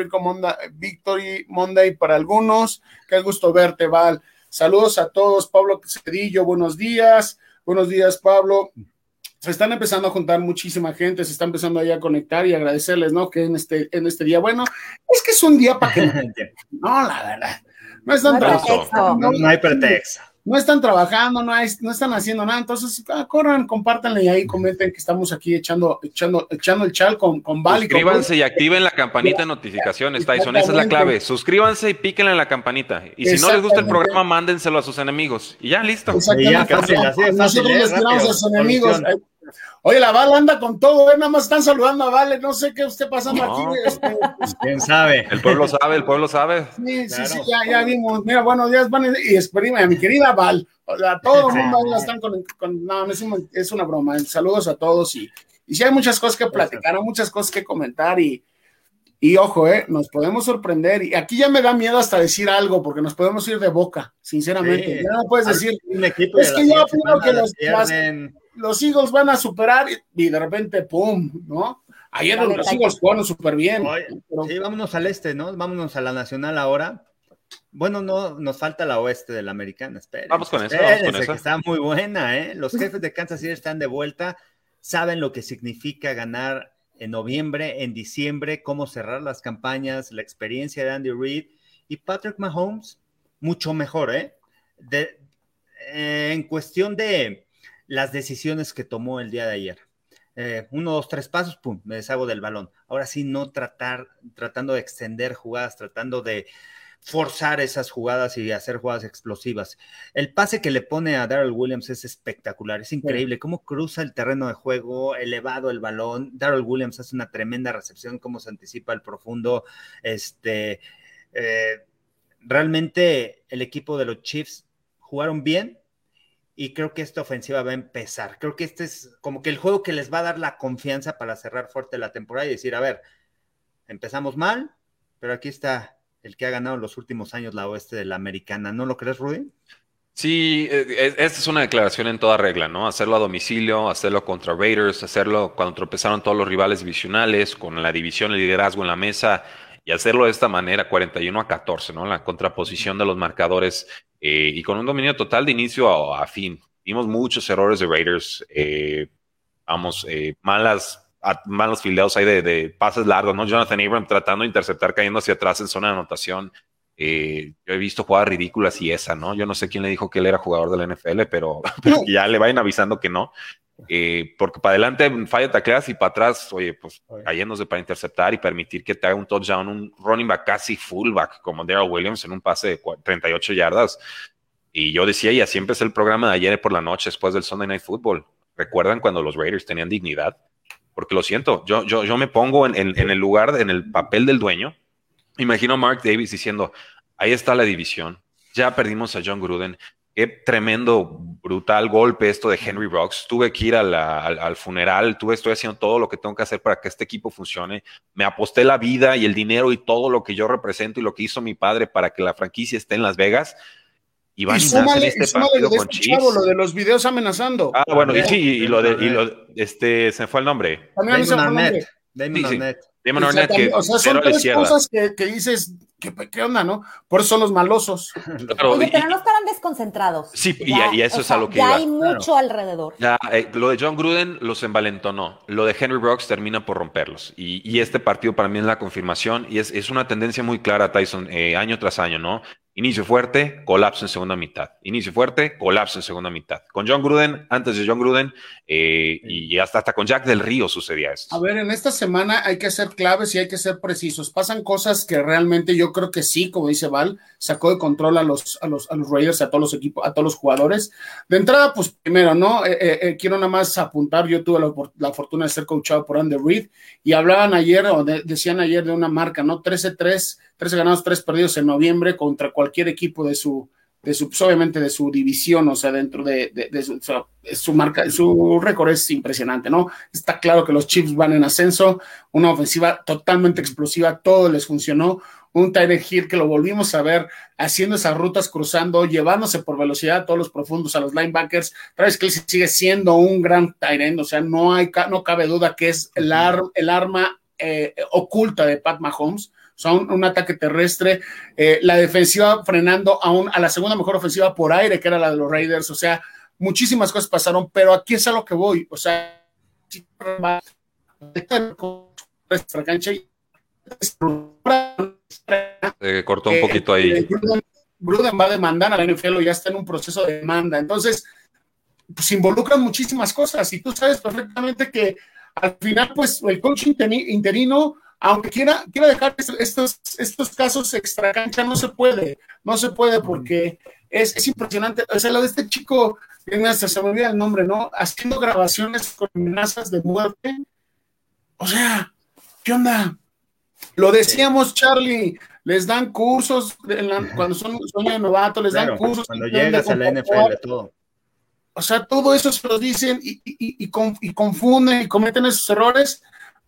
Victory Monday para algunos. Qué gusto verte, Val. Saludos a todos. Pablo Cedillo, buenos días. Buenos días, Pablo. Se están empezando a juntar muchísima gente, se está empezando ahí a conectar y agradecerles, ¿no? Que en este, en este día, bueno, es que es un día para que... no, la verdad. No es tan no, no hay pretexto no están trabajando, no, no están haciendo nada, entonces ah, corran, compártanle y ahí comenten que estamos aquí echando, echando, echando el chal con, con Val. Suscríbanse y, activen la campanita de notificaciones, Tyson, esa es la clave. Suscríbanse y píquenle en la campanita. Y si no les gusta el programa, mándenselo a sus enemigos. Y ya, listo. Nosotros les tiramos a sus enemigos. Oye, la Val anda con todo, ¿eh? nada más están saludando a Vale, no sé qué esté pasando aquí. Este, pues, ¿Quién sabe? El pueblo sabe, el pueblo sabe. Sí, sí, sí, ya, ya vimos. Mira, buenos días, van y exprime a mi querida Val. A todo el mundo están con, no, no es, es, una broma. Saludos a todos y, y sí hay muchas cosas que platicar, hay muchas cosas que comentar y, y ojo, eh, nos podemos sorprender. Y aquí ya me da miedo hasta decir algo, porque nos podemos ir de boca, sinceramente. Ya no puedes decir. Es que yo opino que los, los Eagles van a superar y de repente, ¡pum! ¿No? Ayer los Eagles jugaron súper bien. Sí, vámonos al este, ¿no? Vámonos a la nacional ahora. Bueno, no, nos falta la oeste de la americana. vamos con eso. Vamos con eso. Que está muy buena, ¿eh? Los jefes de Kansas City están de vuelta, saben lo que significa ganar en noviembre, en diciembre, cómo cerrar las campañas, la experiencia de Andy Reid y Patrick Mahomes, mucho mejor, ¿eh? De, eh, en cuestión de las decisiones que tomó el día de ayer. Eh, uno, dos, tres pasos, pum, me deshago del balón. Ahora sí, no tratar, tratando de extender jugadas, tratando de forzar esas jugadas y hacer jugadas explosivas. El pase que le pone a Darrell Williams es espectacular, es increíble cómo cruza el terreno de juego, elevado el balón. Darrell Williams hace una tremenda recepción, cómo se anticipa el profundo. Este, eh, realmente el equipo de los Chiefs jugaron bien, y creo que esta ofensiva va a empezar. Creo que este es como que el juego que les va a dar la confianza para cerrar fuerte la temporada y decir, a ver, empezamos mal, pero aquí está el que ha ganado los últimos años la oeste de la americana. ¿No lo crees, Rudy? Sí, eh, esta es una declaración en toda regla, ¿no? Hacerlo a domicilio, hacerlo contra Raiders, hacerlo cuando tropezaron todos los rivales divisionales, con la división, el liderazgo en la mesa, y hacerlo de esta manera, 41 a 14, ¿no? La contraposición de los marcadores eh, y con un dominio total de inicio a, fin. Vimos muchos errores de Raiders, eh, vamos, malas, malos fildeos ahí de, de, pases largos, ¿no? Jonathan Abram tratando de interceptar, cayendo hacia atrás en zona de anotación. Eh, yo he visto jugadas ridículas y esa, ¿no? Yo no sé quién le dijo que él era jugador de la NFL, pero, ya le vayan avisando que no. Eh, porque para adelante falla tacleas y para atrás, oye, pues cayéndose para interceptar y permitir que te haga un touchdown, un running back casi fullback como Daryl Williams en un pase de 38 yardas. Y yo decía, y así empecé el programa de ayer por la noche después del Sunday Night Football. ¿Recuerdan cuando los Raiders tenían dignidad? Porque lo siento, yo, yo, yo me pongo en, en, en el lugar, en el papel del dueño Imagino a Mark Davis diciendo, ahí está la división, ya perdimos a John Gruden, qué tremendo, brutal golpe esto de Henry Rocks. Tuve que ir al, funeral, tuve, estoy haciendo todo lo que tengo que hacer para que este equipo funcione. Me aposté la vida y el dinero y todo lo que yo represento y lo que hizo mi padre para que la franquicia esté en Las Vegas. Y van a este partido con Chiefs. lo de los videos amenazando. Ah, bueno, y sí, y lo de, y lo, este, se fue el nombre. También Damon Arnett. Damon Arnett. Damon Arnett, que, o sea, son tres cosas que, que dices, ¿qué, ¿qué, onda, no? Por eso son los malosos. pero no estarán desconcentrados. Sí, y, eso es a lo que Ya hay mucho alrededor. Ya, eh, lo de John Gruden los envalentonó. Lo de Henry Brooks termina por romperlos. Y, y, este partido para mí es la confirmación y es, es una tendencia muy clara, Tyson, eh, año tras año, ¿no? Inicio fuerte, colapso en segunda mitad. Inicio fuerte, colapso en segunda mitad. Con John Gruden, antes de John Gruden, eh, y hasta, hasta con Jack del Río sucedía esto. A ver, en esta semana hay que ser claves y hay que ser precisos. Pasan cosas que realmente yo creo que sí, como dice Val, sacó de control a los, a los, a los Raiders, a todos los equipos, a todos los jugadores. De entrada, pues primero, ¿no? Eh, eh, quiero nada más apuntar, yo tuve la, fortuna de ser coachado por Andy Reid y hablaban ayer, o decían ayer de una marca, ¿no? 13-3 13 ganados, 3 perdidos en noviembre contra cualquier equipo de su, de su, pues, obviamente de su división, o sea, dentro de, de, su, su, marca, su récord es impresionante, ¿no? Está claro que los Chiefs van en ascenso, una ofensiva totalmente explosiva, todo les funcionó, un Tyler Hill que lo volvimos a ver haciendo esas rutas, cruzando, llevándose por velocidad a todos los profundos, a los linebackers. Travis Kelsey sigue siendo un gran Tyrant, o sea, no, hay, no cabe duda que es el, el arma eh, oculta de Pat Mahomes son un, ataque terrestre, eh, la defensiva frenando a, a la segunda mejor ofensiva por aire, que era la de los Raiders, o sea, muchísimas cosas pasaron, pero aquí es a lo que voy, o sea, se cortó un poquito ahí. Eh, Gruden, va a demandar a la NFL ya está en un proceso de demanda. Entonces, pues involucran muchísimas cosas y tú sabes perfectamente que al final, pues el coach interino aunque quiera, quiera dejar estos, estos casos extra cancha, no se puede, no se puede porque es, es impresionante. O sea, lo de este chico, se me olvida el nombre, ¿no? Haciendo grabaciones con amenazas de muerte. O sea, ¿qué onda? Lo decíamos, Charlie, les dan cursos cuando son sueño de novato, les dan cursos. Cuando llegas a la NFL, todo. O sea, todo eso se lo dicen y, y, y confunden y cometen esos errores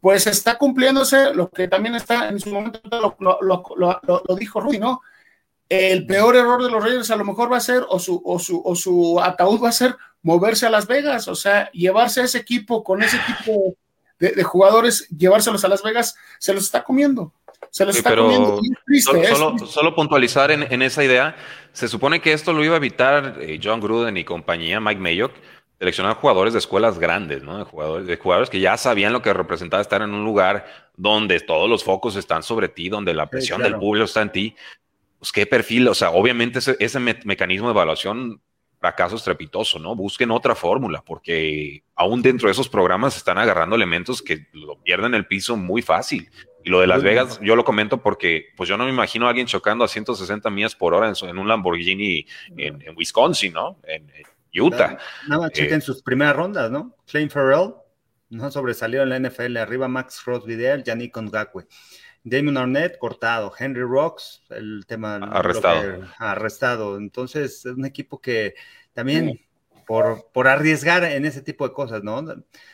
pues está cumpliéndose lo que también está en su momento, lo, dijo Rudy, ¿no? El peor error de los Raiders a lo mejor va a ser, o su, o su, o su ataúd va a ser moverse a Las Vegas, o sea, llevarse a ese equipo con ese tipo de, jugadores, llevárselos a Las Vegas, se los está comiendo. Se los está comiendo. solo, puntualizar en, esa idea, se supone que esto lo iba a evitar eh, John Gruden y compañía, Mike Mayock, seleccionar jugadores de escuelas grandes, ¿no? De jugadores, de jugadores que ya sabían lo que representaba estar en un lugar donde todos los focos están sobre ti, donde la presión del público está en ti. Pues qué perfil, o sea, obviamente ese, mecanismo de evaluación fracaso estrepitoso, ¿no? Busquen otra fórmula, porque aún dentro de esos programas están agarrando elementos que lo pierden el piso muy fácil. Y lo de Las Vegas, yo lo comento porque pues yo no me imagino a alguien chocando a 160 millas por hora en, un Lamborghini en, Wisconsin, ¿no? En, Utah. Nada más chequen eh, sus primeras rondas, ¿no? Clay Farrell, no sobresalió en la NFL, arriba Max Crosby, Yannick Ngakwe. Damon Arnett, cortado. Henry Rocks, el tema. Arrestado. arrestado. Entonces, es un equipo que también por, por arriesgar en ese tipo de cosas, ¿no?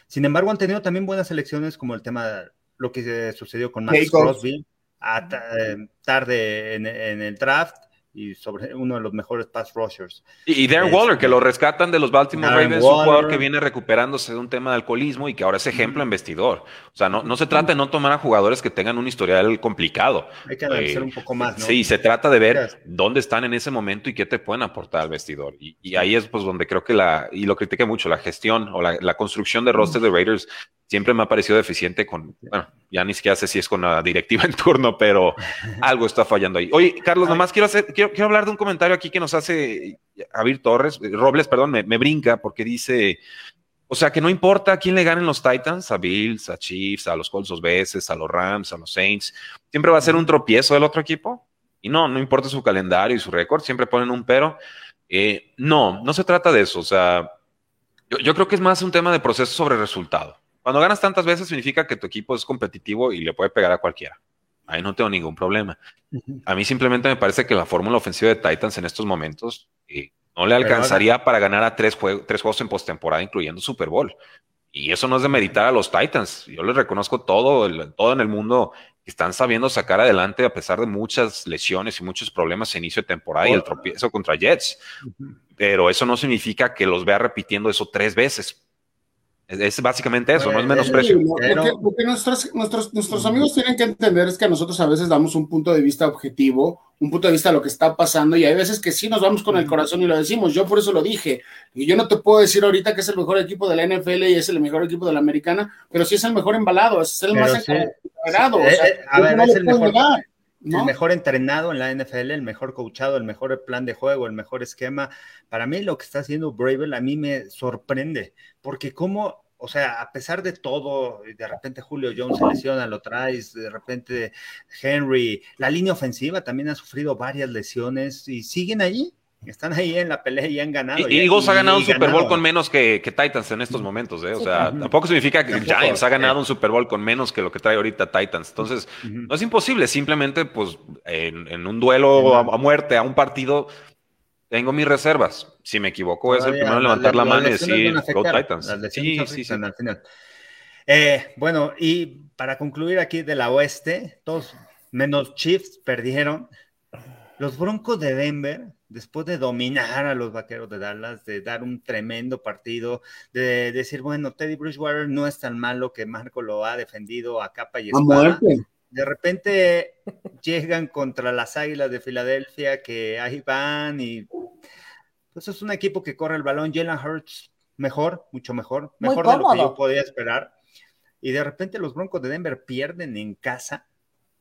Sin embargo, han tenido también buenas elecciones como el tema, lo que sucedió con Max Crosby, eh, tarde en, en el draft, y sobre uno de los mejores pass rushers. Y, Darren Waller, que lo rescatan de los Baltimore Ravens, un jugador que viene recuperándose de un tema de alcoholismo y que ahora es ejemplo en vestidor. O sea, no, no se trata de no tomar a jugadores que tengan un historial complicado. Hay que analizar un poco más, ¿no? Sí, se trata de ver dónde están en ese momento y qué te pueden aportar al vestidor. Y, ahí es pues donde creo que la, y lo critiqué mucho, la gestión o la, la construcción de roster de Raiders siempre me ha parecido deficiente con, bueno, ya ni siquiera sé si es con la directiva en turno, pero algo está fallando ahí. Oye, Carlos, nomás quiero hacer, quiero, quiero hablar de un comentario aquí que nos hace Javier Torres, eh, Robles, perdón, me, brinca porque dice, o sea, que no importa quién le ganen los Titans, a Bills, a Chiefs, a los Colts dos veces, a los Rams, a los Saints, siempre va a ser un tropiezo del otro equipo. Y no, no importa su calendario y su récord, siempre ponen un pero. Eh, no, no se trata de eso. O sea, yo creo que es más un tema de proceso sobre resultado. Cuando ganas tantas veces significa que tu equipo es competitivo y le puede pegar a cualquiera. Ahí no tengo ningún problema. A mí simplemente me parece que la fórmula ofensiva de Titans en estos momentos eh, no le alcanzaría para ganar a tres, tres juegos en postemporada, incluyendo Super Bowl. Y eso no es de meditar a los Titans. Yo les reconozco todo, todo en el mundo que están sabiendo sacar adelante a pesar de muchas lesiones y muchos problemas en inicio de temporada y el tropiezo contra Jets. Pero eso no significa que los vea repitiendo eso tres veces. Es básicamente eso, no es menosprecio. lo que nuestros, nuestros, nuestros amigos tienen que entender es que nosotros a veces damos un punto de vista objetivo, un punto de vista de lo que está pasando, y hay veces que sí nos vamos con el corazón y lo decimos. Yo por eso lo dije. Y yo no te puedo decir ahorita que es el mejor equipo de la NFL y es el mejor equipo de la americana, pero sí es el mejor embalado, es el más entrenado. Eh, eh, a ver, es el mejor, el mejor entrenado en la NFL, el mejor coachado, el mejor plan de juego, el mejor esquema. Para mí lo que está haciendo Bravel a mí me sorprende, porque como, o sea, a pesar de todo, de repente Julio Jones se lesiona, lo traes, de repente Henry, la línea ofensiva también ha sufrido varias lesiones y siguen ahí. Están ahí en la pelea y han ganado. Y, Eagles ha ganado un Super Bowl con menos que, Titans en estos momentos, ¿eh? O sea, tampoco significa que Giants ha ganado un Super Bowl con menos que lo que trae ahorita Titans. Entonces, no es imposible. Simplemente, pues, en, un duelo a, muerte, a un partido, tengo mis reservas. Si me equivoco, es el primero en levantar la, mano y decir Go Titans. Sí, sí, sí. Al final. Eh, bueno, y para concluir aquí de la oeste, todos menos Chiefs perdieron. Los Broncos de Denver después de dominar a los vaqueros de Dallas, de dar un tremendo partido, de decir, bueno, Teddy Bridgewater no es tan malo que Marco lo ha defendido a capa y espada. De repente llegan contra las Águilas de Filadelfia, que ahí van y pues es un equipo que corre el balón. Jalen Hurts mejor, mucho mejor, mejor de lo que yo podía esperar. Y de repente los Broncos de Denver pierden en casa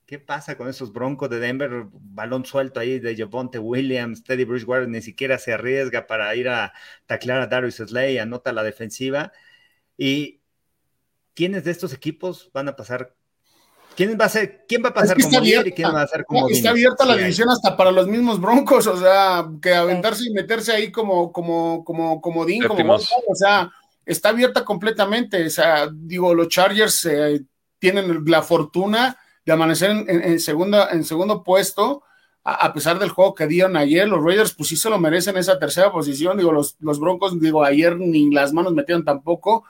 ¿Qué pasa con esos broncos de Denver? Balón suelto ahí de Javonte Williams, Teddy Bridgewater ni siquiera se arriesga para ir a taclear a Darius Slay, anota la defensiva. ¿Y quiénes de estos equipos van a pasar? ¿Quién va a ser, quién va a pasar como líder y quién va a ser como Está abierta la división hasta para los mismos broncos, o sea, que aventarse y meterse ahí como, como, como, como Dean, como o sea, está abierta completamente. O sea, digo, los Chargers eh, tienen la fortuna de amanecer en, segunda, en segundo puesto, a, pesar del juego que dieron ayer, los Raiders pues sí se lo merecen esa tercera posición, digo, los, los Broncos, digo, ayer ni las manos metieron tampoco,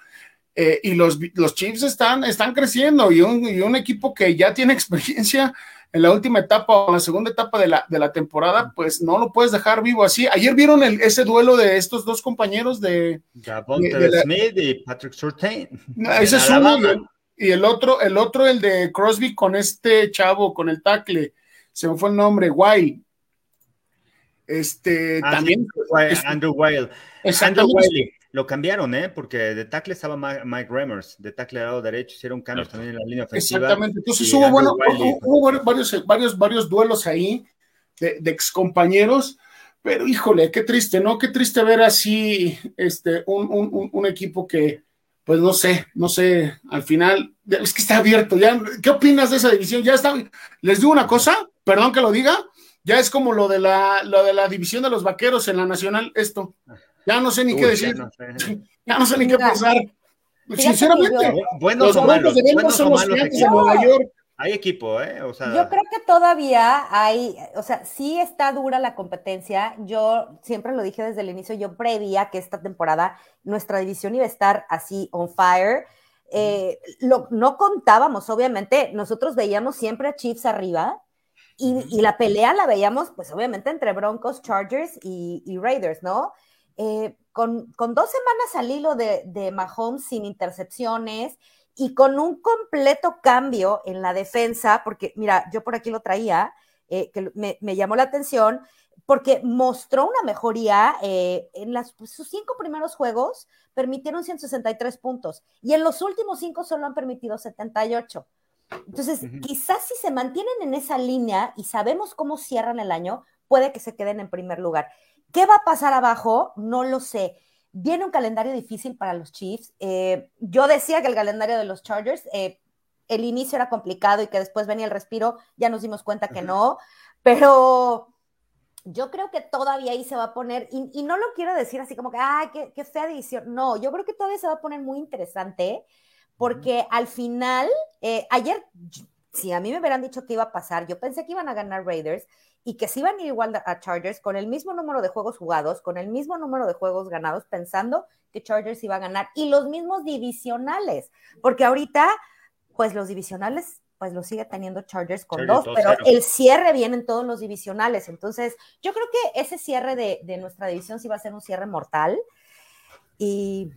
eh, y los, los Chiefs están, están creciendo, y un, y un equipo que ya tiene experiencia en la última etapa o en la segunda etapa de la, de la temporada, pues no lo puedes dejar vivo así. Ayer vieron el, ese duelo de estos dos compañeros de... Smith y Patrick Surtain. Ese es uno, y el otro, el otro, el de Crosby con este chavo, con el tackle, se me fue el nombre, Wild. Este, ah, también. Andrew Wild. Andrew Wiley. Lo cambiaron, ¿eh? Porque de tackle estaba Mike Remmers, de tackle al lado derecho, hicieron cambios también en la línea ofensiva. Exactamente. Entonces hubo, bueno, hubo, varios, varios, varios duelos ahí de, de excompañeros, pero híjole, qué triste, ¿no? Qué triste ver así este, un, un, un equipo que, pues no sé, no sé, al final, es que está abierto, ya, ¿qué opinas de esa división? Ya está, les digo una cosa, perdón que lo diga, ya es como lo de la, lo de la división de los vaqueros en la nacional, esto, ya no sé ni qué decir, ya no sé, ni qué pensar. Sinceramente, los o malos, de son los gigantes de Nueva York, Hay equipo, ¿eh? O sea, yo creo que todavía hay, o sea, sí está dura la competencia. Yo siempre lo dije desde el inicio, yo prevía que esta temporada nuestra división iba a estar así on fire. Eh, lo, no contábamos, obviamente, nosotros veíamos siempre a Chiefs arriba y, la pelea la veíamos, pues obviamente, entre Broncos, Chargers y, Raiders, ¿no? Eh, con, dos semanas al hilo de, de Mahomes sin intercepciones, y con un completo cambio en la defensa, porque mira, yo por aquí lo traía, eh, que me, llamó la atención, porque mostró una mejoría eh, en las, pues, sus cinco primeros juegos, permitieron 163 puntos y en los últimos cinco solo han permitido 78. Entonces, quizás si se mantienen en esa línea y sabemos cómo cierran el año, puede que se queden en primer lugar. ¿Qué va a pasar abajo? No lo sé. Viene un calendario difícil para los Chiefs. Eh, yo decía que el calendario de los Chargers, eh, el inicio era complicado y que después venía el respiro, ya nos dimos cuenta que no, pero yo creo que todavía ahí se va a poner, y, no lo quiero decir así como que, ah, qué, qué, fea división, no, yo creo que todavía se va a poner muy interesante, porque al final, eh, ayer, si a mí me hubieran dicho que iba a pasar, yo pensé que iban a ganar Raiders, y que se iban a ir igual a Chargers con el mismo número de juegos jugados, con el mismo número de juegos ganados, pensando que Chargers iba a ganar y los mismos divisionales, porque ahorita, pues los divisionales, pues lo sigue teniendo Chargers con dos, pero el cierre viene en todos los divisionales. Entonces, yo creo que ese cierre de, nuestra división sí va a ser un cierre mortal y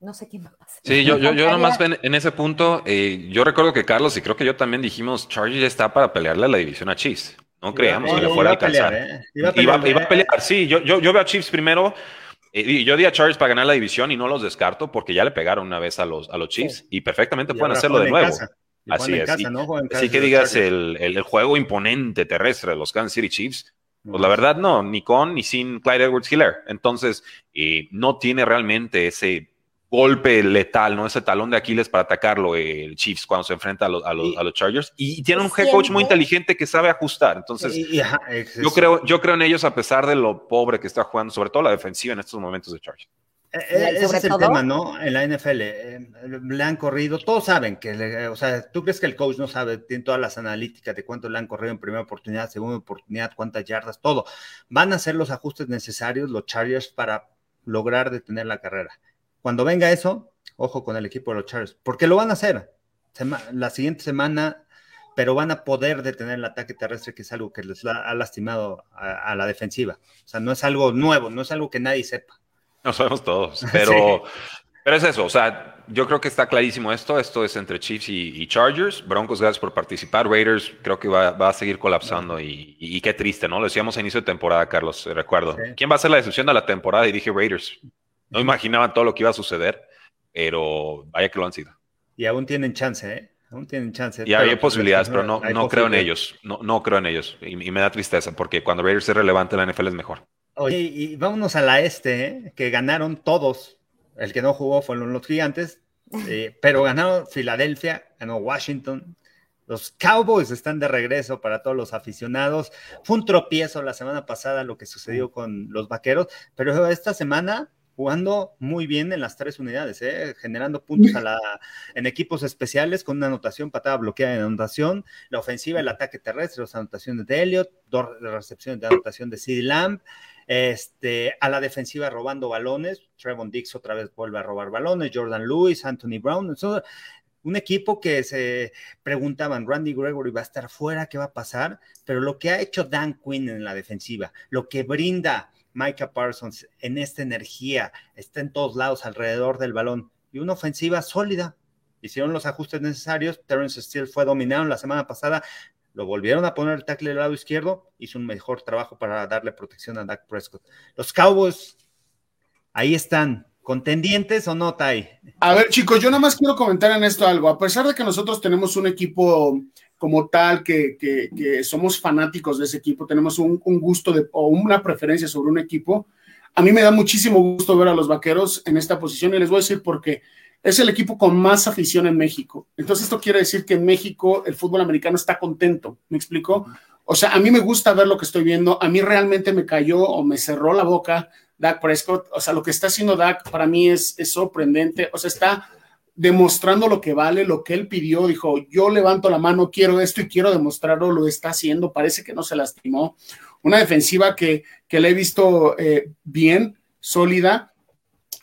no sé quién va a pasar. Sí, yo, yo, yo nomás en, en ese punto, eh, yo recuerdo que Carlos y creo que yo también dijimos, Chargers está para pelearle a la división a Chiefs. No creamos que le fuera a alcanzar. ¿eh? Iba, a pelear, sí. Yo, yo, veo a Chiefs primero. Eh, y yo di a Chargers para ganar la división y no los descarto porque ya le pegaron una vez a los, a los Chiefs y perfectamente pueden hacerlo de nuevo. Así es. así que digas el, el, juego imponente terrestre de los Kansas City Chiefs, pues la verdad no, ni con ni sin Clyde Edwards Hiller. Entonces, eh, no tiene realmente ese golpe letal, ¿no? Ese talón de Aquiles para atacarlo el Chiefs cuando se enfrenta a los, a los, Chargers. Y, tiene un head coach muy inteligente que sabe ajustar. Entonces, yo, creo, yo creo en ellos a pesar de lo pobre que está jugando, sobre todo la defensiva en estos momentos de Chargers. Eh, eh, ese es el tema, ¿no? En la NFL eh, le han corrido, todos saben que, o sea, tú crees que el coach no sabe, tiene todas las analíticas de cuánto le han corrido en primera oportunidad, segunda oportunidad, cuántas yardas, todo. Van a hacer los ajustes necesarios los Chargers para lograr detener la carrera. Cuando venga eso, ojo con el equipo de los Chargers, porque lo van a hacer la siguiente semana, pero van a poder detener el ataque terrestre, que es algo que les ha lastimado a, la defensiva. O sea, no es algo nuevo, no es algo que nadie sepa. No sabemos todos, pero, pero es eso. O sea, yo creo que está clarísimo esto. Esto es entre Chiefs y, Chargers. Broncos, gracias por participar. Raiders creo que va, a seguir colapsando y, qué triste, ¿no? Lo decíamos a inicio de temporada, Carlos, recuerdo. ¿Quién va a ser la decepción de la temporada? Y dije Raiders. No imaginaban todo lo que iba a suceder, pero vaya que lo han sido. Y aún tienen chance, ¿eh? Aún tienen chance. Y hay posibilidades, pero no, no creo en ellos. No, no creo en ellos. Y, me da tristeza porque cuando Raiders es relevante, la NFL es mejor. Oye, y vámonos a la este, ¿eh? que ganaron todos. El que no jugó fueron los gigantes, eh, pero ganaron Filadelfia, ganó Washington. Los Cowboys están de regreso para todos los aficionados. Fue un tropiezo la semana pasada lo que sucedió con los vaqueros, pero esta semana jugando muy bien en las tres unidades, ¿eh? generando puntos a la, en equipos especiales con una anotación patada bloqueada en anotación, la ofensiva, el ataque terrestre, las anotaciones de Elliot, dos recepciones de anotación de Sid Lamb, este, a la defensiva robando balones, Trevon Dix otra vez vuelve a robar balones, Jordan Lewis, Anthony Brown, un equipo que se preguntaban, Randy Gregory va a estar fuera, ¿qué va a pasar? Pero lo que ha hecho Dan Quinn en la defensiva, lo que brinda Micah Parsons en esta energía, está en todos lados alrededor del balón y una ofensiva sólida. Hicieron los ajustes necesarios. Terrence Steele fue dominado la semana pasada. Lo volvieron a poner el tackle del lado izquierdo. Hizo un mejor trabajo para darle protección a Dak Prescott. Los Cowboys, ahí están. ¿Contendientes o no, Tai? A ver, chicos, yo nada más quiero comentar en esto algo. A pesar de que nosotros tenemos un equipo como tal, que, somos fanáticos de ese equipo, tenemos un, gusto de, o una preferencia sobre un equipo. A mí me da muchísimo gusto ver a los vaqueros en esta posición y les voy a decir por qué. Es el equipo con más afición en México. Entonces, esto quiere decir que en México el fútbol americano está contento. ¿Me explico? O sea, a mí me gusta ver lo que estoy viendo. A mí realmente me cayó o me cerró la boca Dak Prescott. O sea, lo que está haciendo Dak para mí es, es sorprendente. O sea, está demostrando lo que vale, lo que él pidió, dijo, yo levanto la mano, quiero esto y quiero demostrarlo, lo está haciendo, parece que no se lastimó. Una defensiva que, que le he visto eh, bien, sólida,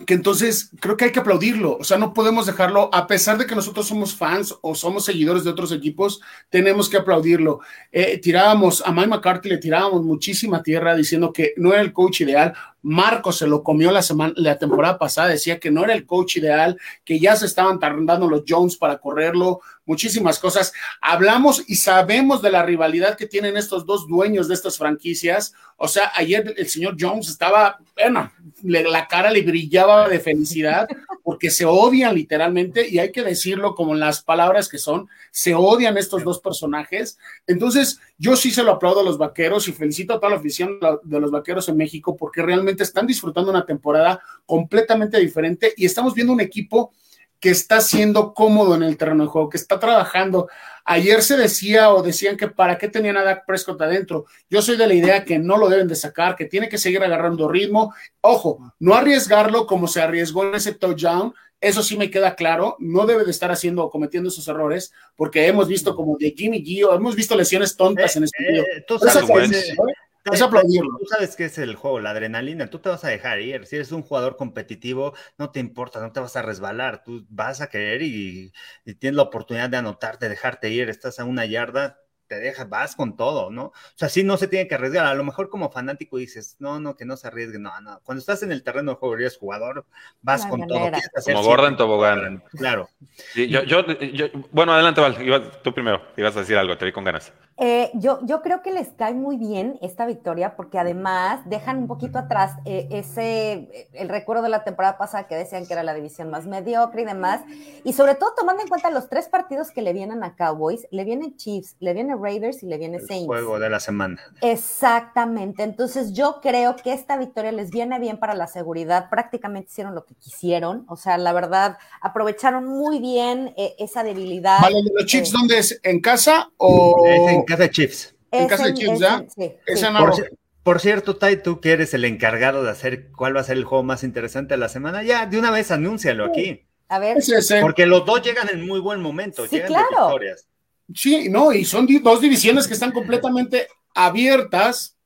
que entonces creo que hay que aplaudirlo, o sea, no podemos dejarlo, a pesar de que nosotros somos fans o somos seguidores de otros equipos, tenemos que aplaudirlo. Eh, tirábamos, a Mike McCarthy le tirábamos muchísima tierra diciendo que no era el coach ideal, Marco se lo comió la semana, la temporada pasada, decía que no era el coach ideal, que ya se estaban tardando los Jones para correrlo, muchísimas cosas. Hablamos y sabemos de la rivalidad que tienen estos dos dueños de estas franquicias. O sea, ayer el señor Jones estaba, bueno, la cara le brillaba de felicidad porque se odian literalmente y hay que decirlo como las palabras que son, se odian estos dos personajes. Entonces, yo sí se lo aplaudo a los vaqueros y felicito a toda la afición de los vaqueros en México porque realmente están disfrutando una temporada completamente diferente y estamos viendo un equipo que está siendo cómodo en el terreno de juego, que está trabajando. Ayer se decía o decían que para qué tenían a Dak Prescott adentro. Yo soy de la idea que no lo deben de sacar, que tiene que seguir agarrando ritmo. Ojo, no arriesgarlo como se arriesgó en ese touchdown. Eso sí me queda claro. No debe de estar haciendo o cometiendo esos errores, porque hemos visto como de Jimmy G, hemos visto lesiones tontas en este video. Eh, tú sabes, es aplaudirlo. Tú sabes qué es el juego, la adrenalina. Tú te vas a dejar ir. Si eres un jugador competitivo, no te importa, no te vas a resbalar. Tú vas a querer y, y tienes la oportunidad de anotarte, dejarte ir. Estás a una yarda, te dejas, vas con todo, ¿no? O sea, sí no se tiene que arriesgar. A lo mejor como fanático dices, no, no, que no se arriesgue. No, no. Cuando estás en el terreno de juego y eres jugador, vas con todo. Como Gordon Tobogán. Claro. yo, yo, bueno, adelante, Val. tú primero. Ibas a decir algo, te vi con ganas. Eh, yo, yo creo que les cae muy bien esta victoria porque además dejan un poquito atrás eh, ese, el recuerdo de la temporada pasada que decían que era la división más mediocre y demás. Y sobre todo tomando en cuenta los tres partidos que le vienen a Cowboys, le vienen Chiefs, le viene Raiders y le viene Saints. juego de la semana. Exactamente. Entonces yo creo que esta victoria les viene bien para la seguridad. Prácticamente hicieron lo que quisieron. O sea, la verdad, aprovecharon muy bien eh, esa debilidad. Vale, ¿los Chiefs dónde es? ¿En casa o...? En casa de Chiefs. En casa de Chiefs, ¿ya? Por, cierto, Tai, tú que eres el encargado de hacer cuál va a ser el juego más interesante de la semana, ya de una vez anúncialo aquí. A ver. Porque los dos llegan en muy buen momento, llegan claro. de victorias. Sí, no, y son dos divisiones que están completamente abiertas.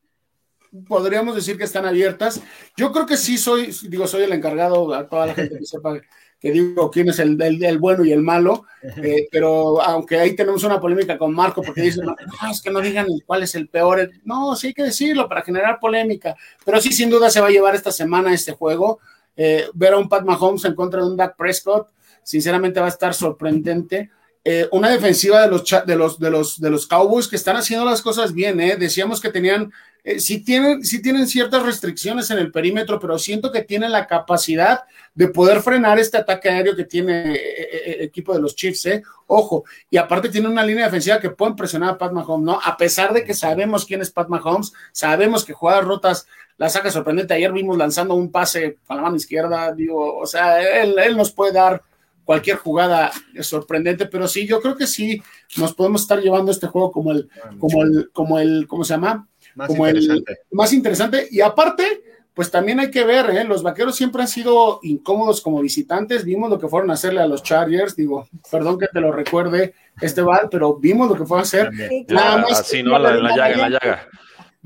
Podríamos decir que están abiertas. Yo creo que sí soy, digo, soy el encargado a toda la gente que sepa que digo quién es el, el, bueno y el malo, eh, pero aunque ahí tenemos una polémica con Marco, porque dicen, no, es que no digan cuál es el peor, no, sí hay que decirlo para generar polémica, pero sí, sin duda se va a llevar esta semana este juego. Eh, ver a un Pat Mahomes en contra de un Dak Prescott, sinceramente va a estar sorprendente. Eh, una defensiva de los, de, los, de, los, de los Cowboys que están haciendo las cosas bien, ¿eh? Decíamos que tenían, eh, sí, tienen, tienen ciertas restricciones en el perímetro, pero siento que tienen la capacidad de poder frenar este ataque aéreo que tiene el equipo de los Chiefs, ¿eh? Ojo, y aparte tiene una línea defensiva que pueden presionar a Pat Mahomes, ¿no? A pesar de que sabemos quién es Pat Mahomes, sabemos que juega rotas la saca sorprendente. Ayer vimos lanzando un pase a la mano izquierda, digo, o sea, él, él nos puede dar cualquier jugada es sorprendente, pero sí, yo creo que sí nos podemos estar llevando este juego como el, como el, como el, ¿cómo se llama? Más como interesante. el más interesante. Y aparte, pues también hay que ver, ¿eh? los vaqueros siempre han sido incómodos como visitantes. Vimos lo que fueron a hacerle a los Chargers. Digo, perdón que te lo recuerde, este Val, pero vimos lo que fue a hacer. Nada más. Así, ¿no? La, la, llaga, la llaga.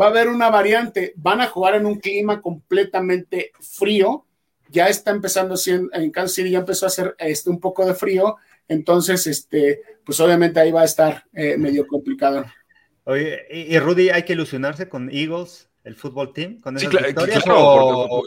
Va a haber una variante. Van a jugar en un clima completamente frío ya está empezando, en Kansas City ya empezó a hacer este, un poco de frío, entonces, este, pues obviamente ahí va a estar eh, medio complicado. Oye, y Rudy, hay que ilusionarse con Eagles el fútbol team con sí, claro,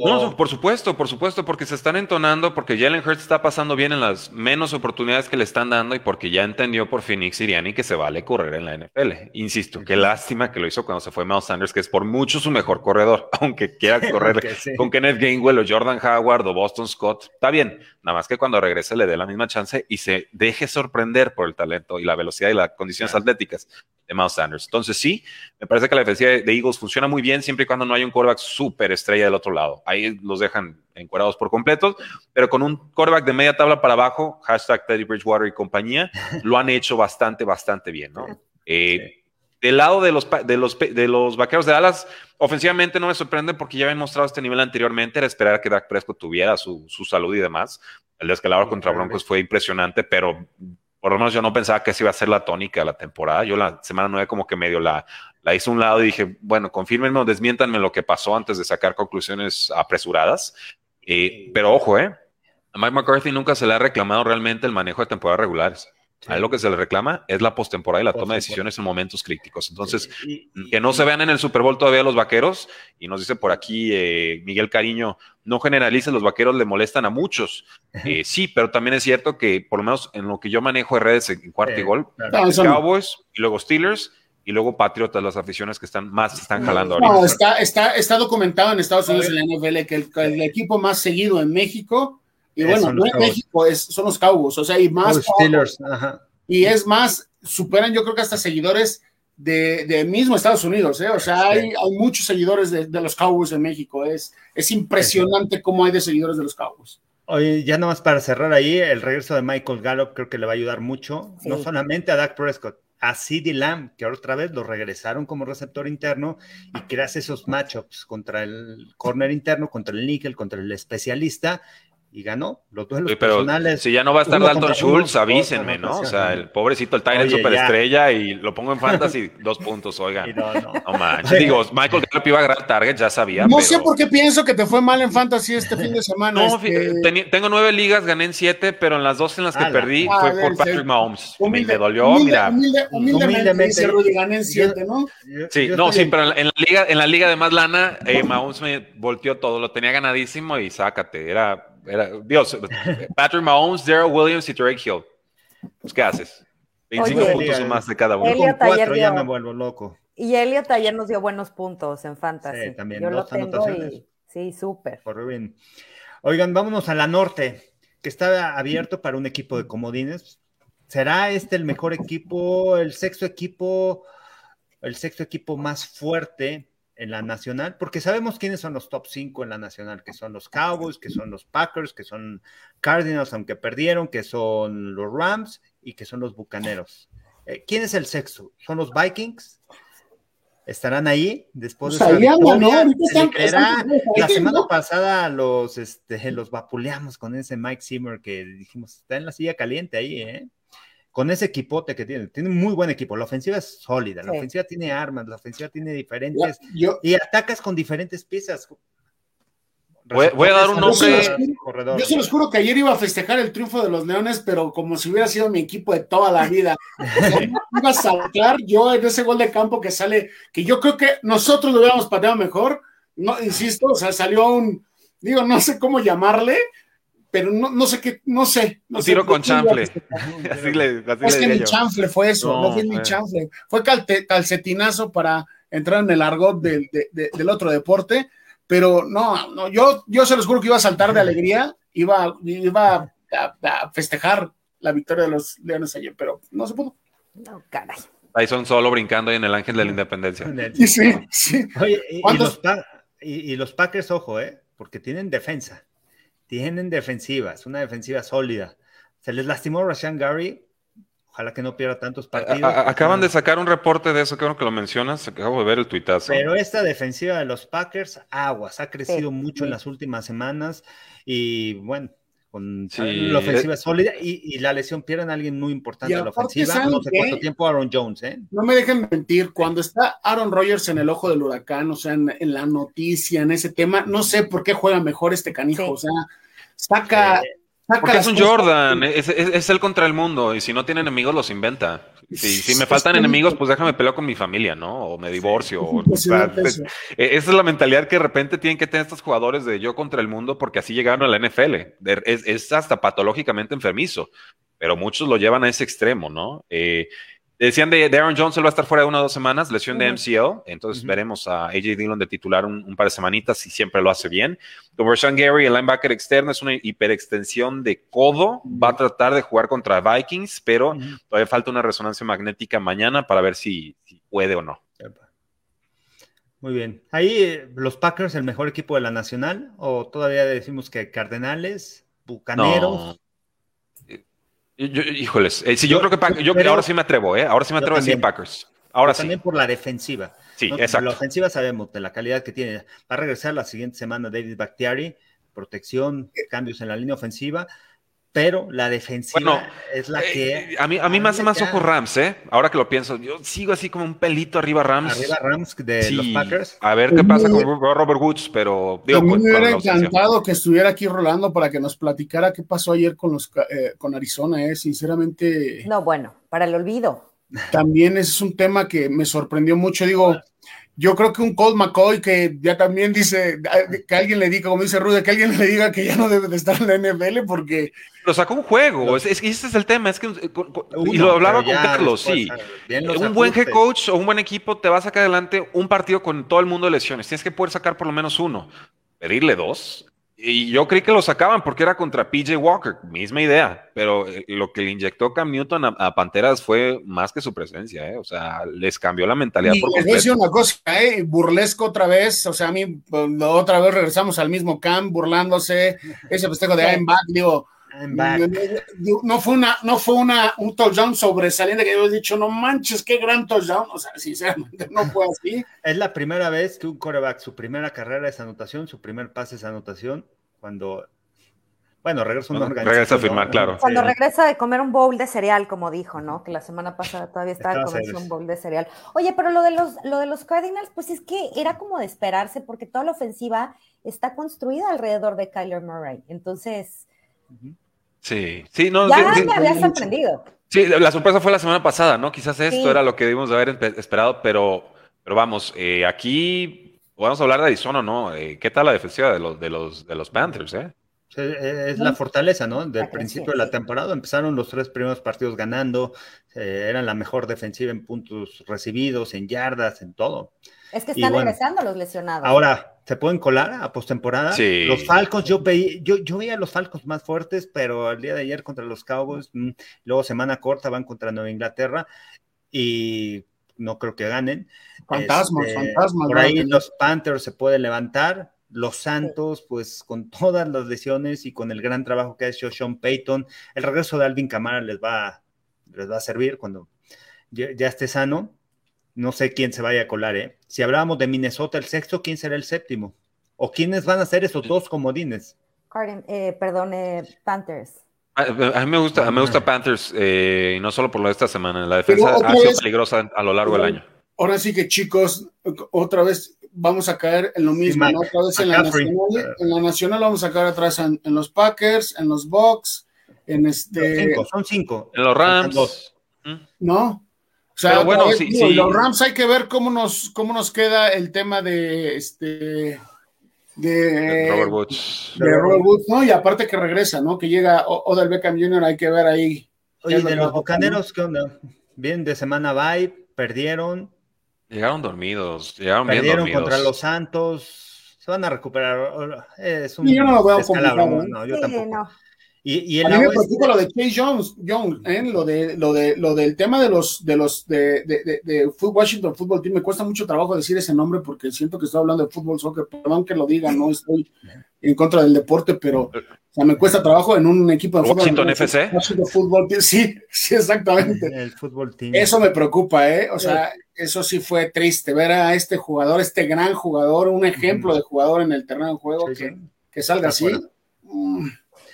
no, por supuesto, por supuesto, porque se están entonando, porque Jalen Hurts está pasando bien en las menos oportunidades que le están dando y porque ya entendió por Phoenix Siriani que se vale correr en la NFL. Insisto, qué lástima que lo hizo cuando se fue Miles Sanders, que es por mucho su mejor corredor, aunque quiera correr con Kenneth Gainwell o Jordan Howard o Boston Scott. Está bien, nada más que cuando regrese le dé la misma chance y se deje sorprender por el talento y la velocidad y las condiciones atléticas de Miles Sanders. Entonces sí, me parece que la defensiva de Eagles funciona muy bien siempre y cuando no hay un quarterback súper estrella del otro lado. Ahí los dejan encuadrados por completo, pero con un quarterback de media tabla para abajo, hashtag Teddy Bridgewater y compañía, lo han hecho bastante, bastante bien, ¿no? Eh, del lado de los, de, los, de los vaqueros de Dallas, ofensivamente no me sorprende porque ya habían mostrado este nivel anteriormente, era esperar que Dak Prescott tuviera su, su salud y demás El descalabro contra Broncos fue impresionante, pero por lo menos yo no pensaba que esa iba a ser la tónica de la temporada. Yo la semana nueve como que medio la, la hice a un lado y dije, bueno, confírmenme o desmiéntanme lo que pasó antes de sacar conclusiones apresuradas. Eh, pero ojo, ¿eh? A Mike McCarthy nunca se le ha reclamado realmente el manejo de temporadas regulares. A él lo que se le reclama es la postemporada y la toma de decisiones en momentos críticos. Entonces, que no se vean en el Super Bowl todavía los vaqueros, y nos dice por aquí eh, Miguel Cariño, no generalices, los vaqueros le molestan a muchos. Eh, sí, pero también es cierto que, por lo menos en lo que yo manejo de redes en cuarto y gol, Cowboys y luego Steelers y luego Patriotas, las aficiones que están más están jalando no, ahorita. está, está, está documentado en Estados Unidos en la NFL que el, equipo más seguido en México, y bueno, no en México, es, son los Cowboys, o sea, y más. Steelers, Y es más, superan yo creo que hasta seguidores de, de mismo Estados Unidos, ¿eh? o sea, hay, hay, muchos seguidores de, de, los Cowboys en México, es, es impresionante cómo hay de seguidores de los Cowboys. Oye, ya nomás para cerrar ahí, el regreso de Michael Gallup creo que le va a ayudar mucho, no solamente a Dak Prescott, a CD Lamb, que otra vez lo regresaron como receptor interno y creas esos matchups contra el corner interno, contra el níquel, contra el especialista y ganó los duelos pero personales. Si ya no va a estar Dalton Schultz, avísenme, ¿no? O sea, el pobrecito, el Tyrant superestrella y lo pongo en fantasy, dos puntos, oigan. No, no. no manches. Digo, Michael Gallup iba a agarrar target, ya sabía. No sé por qué pienso que te fue mal en fantasy este fin de semana. No, este... tengo nueve ligas, gané en siete, pero en las dos en las que perdí fue por Patrick Mahomes. me, dolió, mira. humildemente, gané en siete, ¿no? Sí, no, sí, pero en la liga, en la liga de más lana, eh, Mahomes me volteó todo, lo tenía ganadísimo y sácate, era Dios, Patrick Mahomes, Daryl Williams y Drake Hill. Pues, ¿qué haces? 25 puntos o más de cada uno. Con cuatro ya me vuelvo loco. Y Elliot ayer nos dio buenos puntos en Fantasy. Sí, también. Yo lo tengo y, sí, súper. Oigan, vámonos a la norte, que está abierto para un equipo de comodines. ¿Será este el mejor equipo, el sexto equipo, el sexto equipo más fuerte en la nacional, porque sabemos quiénes son los top 5 en la nacional, que son los Cowboys, que son los Packers, que son Cardinals, aunque perdieron, que son los Rams y que son los Bucaneros. Eh, ¿Quién es el sexto? ¿Son los Vikings? ¿Estarán ahí después de La semana pasada los, este, los vapuleamos con ese Mike Zimmer que dijimos, está en la silla caliente ahí, ¿eh? Con ese equipote que tiene. Tiene muy buen equipo. La ofensiva es sólida, la ofensiva tiene armas, la ofensiva tiene diferentes. y atacas con diferentes piezas. Voy, a dar un nombre. Yo se, los juro que ayer iba a festejar el triunfo de los Leones, pero como si hubiera sido mi equipo de toda la vida. iba a saltar yo en ese gol de campo que sale, que yo creo que nosotros lo hubiéramos pateado mejor. No, insisto, o sea, salió un, digo, no sé cómo llamarle, pero no, no sé qué, no sé. No un tiro con chanfle. es que mi chanfle fue eso, no, fue mi chanfle. Fue calcetinazo para entrar en el argot del, del otro deporte, pero no, no, yo, yo se los juro que iba a saltar de alegría, iba, iba a, festejar la victoria de los Leones ayer, pero no se pudo. No, caray. Ahí son solo brincando ahí en el ángel de la independencia. Sí, sí. Oye, y, los, y los Packers, ojo, ¿eh? Porque tienen defensa tienen defensivas, una defensiva sólida. Se les lastimó Rashan Gary. Ojalá que no pierda tantos partidos. acaban de sacar un reporte de eso, creo que lo mencionas. Acabo de ver el tuitazo. Pero esta defensiva de los Packers, aguas, ha crecido mucho en las últimas semanas. Y bueno, con la ofensiva sólida y, la lesión pierden a alguien muy importante en la ofensiva. No sé cuánto tiempo Aaron Jones, ¿eh? No me dejen mentir, cuando está Aaron Rodgers en el ojo del huracán, o sea, en, la noticia, en ese tema, no sé por qué juega mejor este canijo, o sea, saca. Porque es un Jordan, es, es, el contra el mundo, y si no tiene enemigos, los inventa. Si, si me faltan enemigos, pues déjame pelear con mi familia, ¿no? O me divorcio. Pues, e, esa es la mentalidad que de repente tienen que tener estos jugadores de yo contra el mundo, porque así llegaron a la NFL. Es, es hasta patológicamente enfermizo, pero muchos lo llevan a ese extremo, ¿no? Eh, Decían de, Aaron Jones, él va a estar fuera de una o dos semanas, lesión de MCL, entonces veremos a AJ Dillon de titular un, par de semanitas y siempre lo hace bien. Sean Gary, el linebacker externo, es una hiperextensión de codo, va a tratar de jugar contra Vikings, pero todavía falta una resonancia magnética mañana para ver si, puede o no. Muy bien. Ahí eh, los Packers, el mejor equipo de la nacional, o todavía decimos que Cardenales, Bucaneros híjoles, eh, yo, creo que yo ahora sí me atrevo, ¿eh? Ahora sí me atrevo a decir Packers. Ahora sí. También por la defensiva. Sí, exacto. La ofensiva sabemos de la calidad que tiene. Va a regresar la siguiente semana David Bakhtiari, protección, cambios en la línea ofensiva. Pero la defensiva es la que... Eh, a mí, a mí me hace más ojo Rams, ¿eh? Ahora que lo pienso, yo sigo así como un pelito arriba Rams. Arriba Rams de los Packers. A ver qué pasa con Robert Woods, pero... Digo, me hubiera encantado que estuviera aquí Rolando para que nos platicara qué pasó ayer con, los, eh, con Arizona, ¿eh? Sinceramente... No, bueno, para el olvido. También es un tema que me sorprendió mucho, digo yo creo que un Colt McCoy que ya también dice, que alguien le diga, como dice Rude, que alguien le diga que ya no debe de estar en la NFL porque... Lo sacó un juego, es, que ese es el tema, es que, y lo hablaba con Carlos, sí. Un buen head coach o un buen equipo te va a sacar adelante un partido con todo el mundo de lesiones, tienes que poder sacar por lo menos uno. Pedirle dos, y yo creí que lo sacaban porque era contra PJ Walker, misma idea, pero eh, lo que le inyectó Cam Newton a, Panteras fue más que su presencia, ¿eh? o sea, les cambió la mentalidad. Y por les una cosa, ¿eh? burlesco otra vez, o sea, a mí pues, otra vez regresamos al mismo Cam burlándose, ese festejo de I'm back, digo, no fue una, no fue una, un touchdown sobresaliente que yo he dicho, no manches, qué gran touchdown. O sea, sinceramente no fue así. Es la primera vez que un quarterback, su primera carrera es anotación, su primer pase es anotación, cuando bueno, regresa una Regresa a firmar, claro. Cuando regresa de comer un bowl de cereal, como dijo, ¿no? Que la semana pasada todavía estaba comiendo un bowl de cereal. Oye, pero lo de los, lo de los Cardinals, pues es que era como de esperarse, porque toda la ofensiva está construida alrededor de Kyler Murray. Entonces, Sí, sí, no. Ya me había sorprendido. Sí, la sorpresa fue la semana pasada, ¿no? Quizás esto era lo que debimos de haber esperado, pero, pero vamos, eh, aquí vamos a hablar de Arizona, ¿no? Eh, ¿Qué tal la defensiva de los, de los, de los Panthers, eh? Es la fortaleza, ¿no? Del principio de la temporada empezaron los tres primeros partidos ganando, eh, eran la mejor defensiva en puntos recibidos, en yardas, en todo. Es que están regresando los lesionados. Ahora, ¿se pueden colar a postemporada? Sí. Los Falcons, yo veía, yo, yo veía a los Falcons más fuertes, pero el día de ayer contra los Cowboys, mm, luego semana corta van contra Nueva Inglaterra y no creo que ganen. Fantasmas, este, fantasmas. Por ahí los Panthers se pueden levantar. Los Santos, pues con todas las lesiones y con el gran trabajo que ha hecho Sean Payton, el regreso de Alvin Kamara les va, les va a servir cuando ya esté sano no sé quién se vaya a colar, ¿eh? Si hablábamos de Minnesota el sexto, ¿quién será el séptimo? ¿O quiénes van a ser esos dos comodines? Eh, perdón, eh, Panthers. A, mí me gusta, me gusta Panthers, y no solo por lo de esta semana. La defensa ha sido peligrosa a lo largo del año. Ahora sí que, chicos, otra vez vamos a caer en lo mismo, ¿no? Otra vez en la, nacional, en la, nacional, vamos a caer atrás en, los Packers, en los Bucks, en este. son cinco. En los Rams. ¿No? O sea, bueno, los Rams hay que ver cómo nos, cómo nos queda el tema de este de, Robert Woods. De Robert Woods, ¿no? Y aparte que regresa, ¿no? Que llega Odell Beckham Jr., hay que ver ahí. Oye, de los Bucaneros, ¿qué onda? Bien, de semana bye, perdieron. Llegaron dormidos, llegaron bien dormidos. Perdieron contra los Santos, se van a recuperar. Es un yo no lo veo ¿eh? no, yo tampoco. Y, a mí me preocupa lo de Chase Jones, Jones ¿eh? lo de lo de lo del tema de los de los de, de, de, Washington Football Team. Me cuesta mucho trabajo decir ese nombre porque siento que estoy hablando de fútbol soccer. Perdón que lo diga, no estoy en contra del deporte, pero o me cuesta trabajo en un equipo de fútbol. Washington FC. Washington Football Team, sí, sí, exactamente. El fútbol team. Eso me preocupa, ¿eh? O sea, eso sí fue triste ver a este jugador, este gran jugador, un ejemplo de jugador en el terreno de juego que, que, salga así.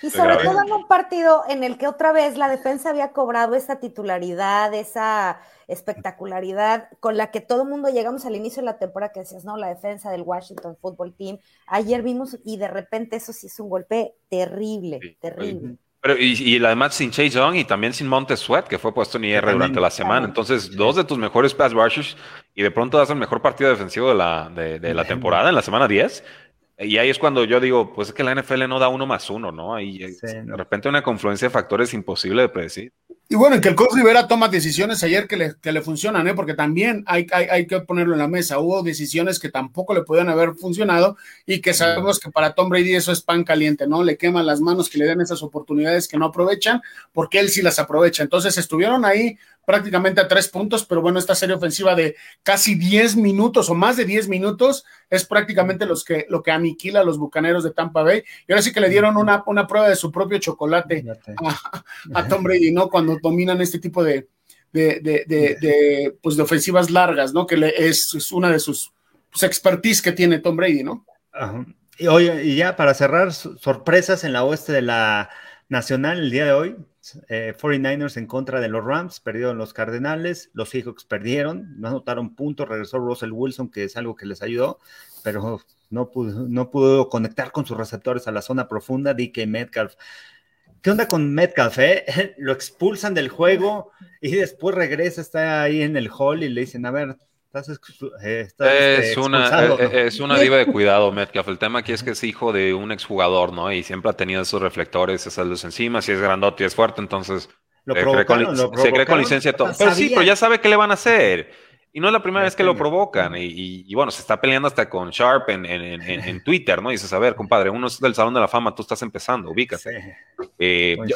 Y sobre todo en un partido en el que otra vez la defensa había cobrado esa titularidad, esa espectacularidad con la que todo el mundo llegamos al inicio de la temporada que decías, no, la defensa del Washington Football Team. Ayer vimos y de repente eso sí es un golpe terrible, terrible. Pero y, además sin Chase Young y también sin Montes Sweat, que fue puesto en IR durante la semana. Entonces, dos de tus mejores pass rushers y de pronto das el mejor partido defensivo de la, de la temporada en la semana 10. Y ahí es cuando yo digo, pues es que la NFL no da uno más uno, ¿no? Ahí de repente una confluencia de factores imposible de predecir. Y bueno, en que el coach Rivera toma decisiones ayer que le, que le funcionan, ¿eh? porque también hay, hay, hay, que ponerlo en la mesa. Hubo decisiones que tampoco le podían haber funcionado y que sabemos que para Tom Brady eso es pan caliente, ¿no? Le queman las manos que le den esas oportunidades que no aprovechan, porque él sí las aprovecha. Entonces estuvieron ahí prácticamente a tres puntos, pero bueno, esta serie ofensiva de casi 10 minutos o más de 10 minutos es prácticamente los que, lo que aniquila a los bucaneros de Tampa Bay. Y ahora sí que le dieron una, una prueba de su propio chocolate a, Tom Brady, ¿no? Cuando dominan este tipo de, de, de, pues de ofensivas largas, ¿no? Que le, es, una de sus pues, expertise que tiene Tom Brady, ¿no? Y, oye, y ya para cerrar, sorpresas en la oeste de la Nacional el día de hoy, 49ers eh, en contra de los Rams, perdieron los Cardenales, los Seahawks perdieron, no anotaron puntos, regresó Russell Wilson, que es algo que les ayudó, pero no pudo, no pudo conectar con sus receptores a la zona profunda, DK Metcalf. ¿Qué onda con Metcalf? Eh? Lo expulsan del juego y después regresa, está ahí en el hall y le dicen, a ver, eh, es, este, una, eh, eh, es, una diva de cuidado, Metcalf. El tema aquí es que es hijo de un exjugador, ¿no? Y siempre ha tenido esos reflectores, esas luces encima. Si es grandote y es fuerte, entonces se cree con licencia todo. Pero sí, pero ya sabe qué le van a hacer. Y no es la primera vez que lo provocan. Y, bueno, se está peleando hasta con Sharp en, en, Twitter, ¿no? Y dices, a ver, compadre, uno es del Salón de la Fama, tú estás empezando, ubícate.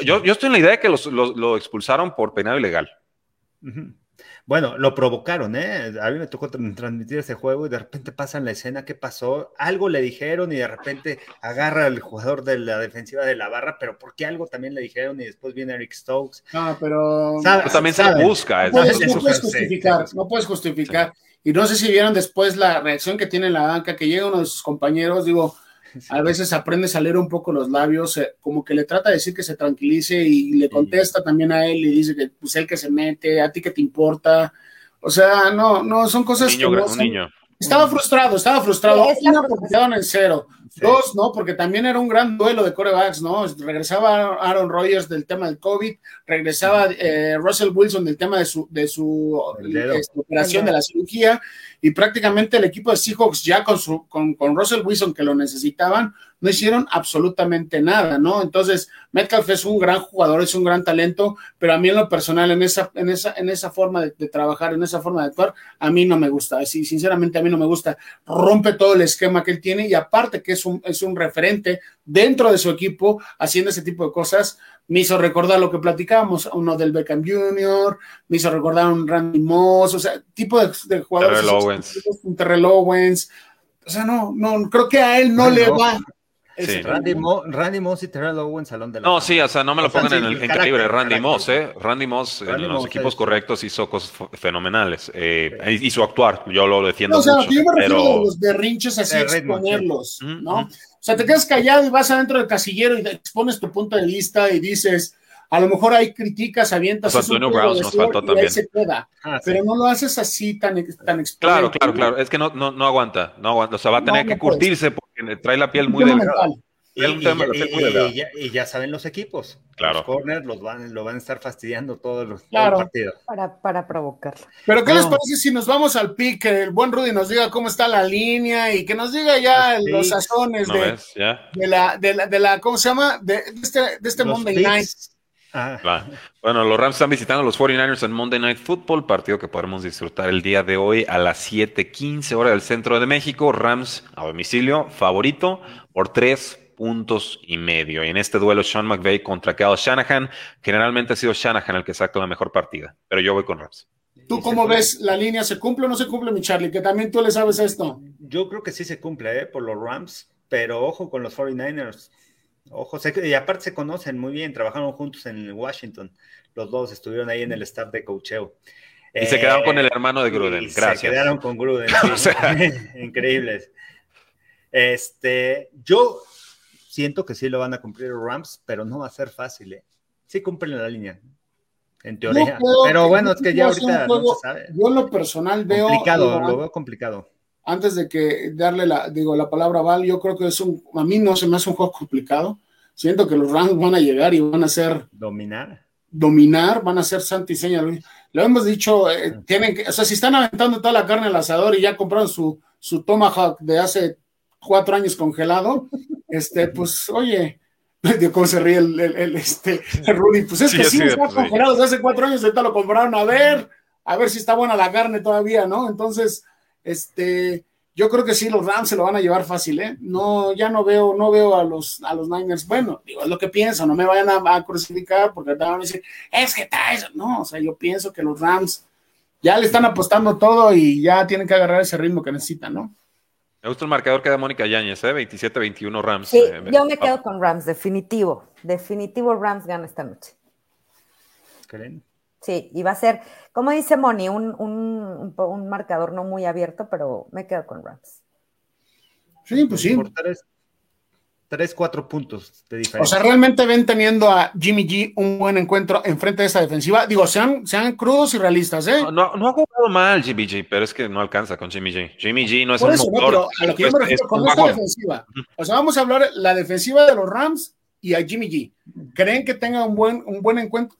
Yo, yo, estoy en la idea de que lo expulsaron por penal ilegal. Bueno, lo provocaron, ¿eh? A mí me tocó transmitir ese juego y de repente pasan la escena, ¿qué pasó? Algo le dijeron y de repente agarra al jugador de la defensiva de la barra, pero ¿por qué algo también le dijeron y después viene Eric Stokes? No, pero... también se busca. No puedes, justificar, no puedes justificar. Y no sé si vieron después la reacción que tiene la banca, que llega uno de sus compañeros, digo, a veces aprende a leer un poco los labios, eh, como que le trata de decir que se tranquilice y le contesta también a él y dice que pues él que se mete, a ti que te importa. O sea, no, no, son cosas que no niño. Estaba frustrado, estaba frustrado. Una, porque quedaron en cero. Dos, ¿no? Porque también era un gran duelo de corebacks, ¿no? Regresaba Aaron Rodgers del tema del COVID, regresaba eh, Russell Wilson del tema de su, de su este, operación de la cirugía, y prácticamente el equipo de Seahawks ya con, su, con, con Russell Wilson que lo necesitaban, no hicieron absolutamente nada, ¿no? Entonces, Metcalf es un gran jugador, es un gran talento, pero a mí en lo personal, en esa, en esa, en esa forma de, trabajar, en esa forma de actuar, a mí no me gusta. Así, sinceramente, a mí no me gusta. Rompe todo el esquema que él tiene y aparte que es un, es un referente dentro de su equipo haciendo ese tipo de cosas, me hizo recordar lo que platicábamos, uno del Beckham Jr., me hizo recordar un Randy Moss, o sea, tipo de, jugadores. Terrell Owens. Un Terrell Owens. O sea, no, no, creo que a él no, le va Randy, Moss y Terrell Owens salón de la No, sí, o sea, no me lo pongan en el calibre. Randy Moss, ¿eh? Randy Moss en los equipos correctos hizo cosas fenomenales. Eh, Hizo actuar, yo lo defiendo. No, o sea, mucho, yo me refiero pero... a los berrinches así, exponerlos, ¿no? O sea, te quedas callado y vas adentro del casillero y expones tu punto de vista y dices, a lo mejor hay críticas, avientas. Pues Antonio Brown nos faltó también. Se queda, ah, pero no lo haces así tan, tan Claro, claro, claro. Es que no, no, no aguanta, no aguanta. O sea, va a tener que curtirse porque trae la piel muy delgada. Y, ya, saben los equipos. Claro. Los corners los van, lo van a estar fastidiando todos los partidos. Para, para provocarlo. Pero ¿qué les parece si nos vamos al pick? Que el buen Rudy nos diga cómo está la línea y que nos diga ya los sazones de, de, la, de, la, de la, ¿cómo se llama? De, este, de este Monday Night. Ah. Bueno, los Rams están visitando a los 49ers en Monday Night Football, partido que podremos disfrutar el día de hoy a las 7:15 hora del centro de México. Rams a domicilio, favorito por tres puntos y medio. Y en este duelo, Sean McVay contra Kyle Shanahan, generalmente ha sido Shanahan el que saca la mejor partida, pero yo voy con Rams. ¿Tú cómo ves la línea? ¿Se cumple o no se cumple, mi Charlie? Que también tú le sabes esto. Yo creo que sí se cumple, ¿eh? por los Rams, pero ojo con los 49ers. Ojo, y aparte se conocen muy bien, trabajaron juntos en Washington. Los dos estuvieron ahí en el staff de coacheo. Y se quedaron con el hermano de Gruden. Gracias. Se quedaron con Gruden. Increíbles. Este, yo Siento que sí lo van a cumplir los Rams, pero no va a ser fácil. ¿eh? Sí cumplen la línea, en teoría. pero bueno, es que ya ahorita no se sabe. Yo lo personal veo. Complicado, lo veo complicado. Antes de que darle la, digo, la palabra a Val, yo creo que es un, a mí no se me hace un juego complicado. Siento que los Rams van a llegar y van a ser. Dominar. Dominar, van a ser santo y seña. Lo hemos dicho, eh, tienen que, o sea, si están aventando toda la carne al asador y ya compraron su, su Tomahawk de hace cuatro años congelado, este, pues, oye, cómo se ríe el, el, este, Rudy, pues es que sí, está congelado desde hace cuatro años, ahorita lo compraron a ver, a ver si está buena la carne todavía, ¿no? Entonces, este, yo creo que sí, los Rams se lo van a llevar fácil, ¿eh? No, ya no veo, no veo a los, a los Niners, bueno, digo, es lo que pienso, no me vayan a, crucificar porque van a decir, es que está eso, no, o sea, yo pienso que los Rams ya le están apostando todo y ya tienen que agarrar ese ritmo que necesitan, ¿no? Me gusta el marcador que da Mónica Yáñez, ¿eh? 27-21 Rams. Sí, eh, yo me quedo con Rams, definitivo. Definitivo Rams gana esta noche. ¿Creen? Sí, y va a ser, como dice Moni, un, un, un, marcador no muy abierto, pero me quedo con Rams. Sí, pues sí. Tres, cuatro puntos de diferencia. O sea, realmente ven teniendo a Jimmy G un buen encuentro enfrente de esta defensiva. Digo, sean, sean crudos y realistas, ¿eh? No, no, ha jugado mal Jimmy G, pero es que no alcanza con Jimmy G. Jimmy G no es un motor. a lo que yo me refiero con esta defensiva. O sea, vamos a hablar la defensiva de los Rams y a Jimmy G. ¿Creen que tenga un buen, un buen encuentro?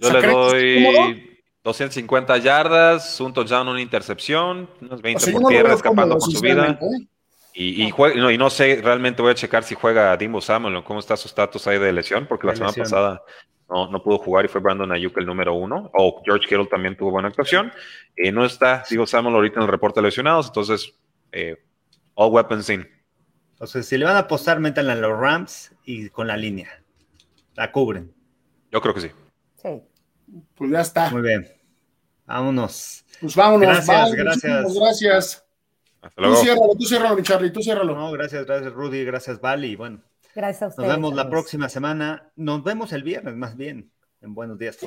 Yo le doy 250 yardas, un touchdown, una intercepción, unos 20 por tierra escapando con su vida. ¿eh? Y, y, no, y, no, sé, realmente voy a checar si juega Dimbo Samuel o cómo está su estatus ahí de lesión, porque la semana pasada no, no, pudo jugar y fue Brandon Ayuk el número uno, o George Kittle también tuvo buena actuación. y no está Divo Samuel ahorita en el reporte de lesionados, entonces, eh, all weapons in. Entonces, si le van a apostar, métanla en los Rams y con la línea. La cubren. Yo creo que sí. Sí. Pues ya está. Muy bien. Vámonos. Pues vámonos. Gracias, gracias. Gracias. Tú ciérralo, tú ciérralo, mi Charlie, tú ciérralo. No, gracias, gracias, Rudy, gracias, Vali. Bueno, gracias a ustedes. Nos vemos la próxima semana. Nos vemos el viernes, más bien, en Buenos Días.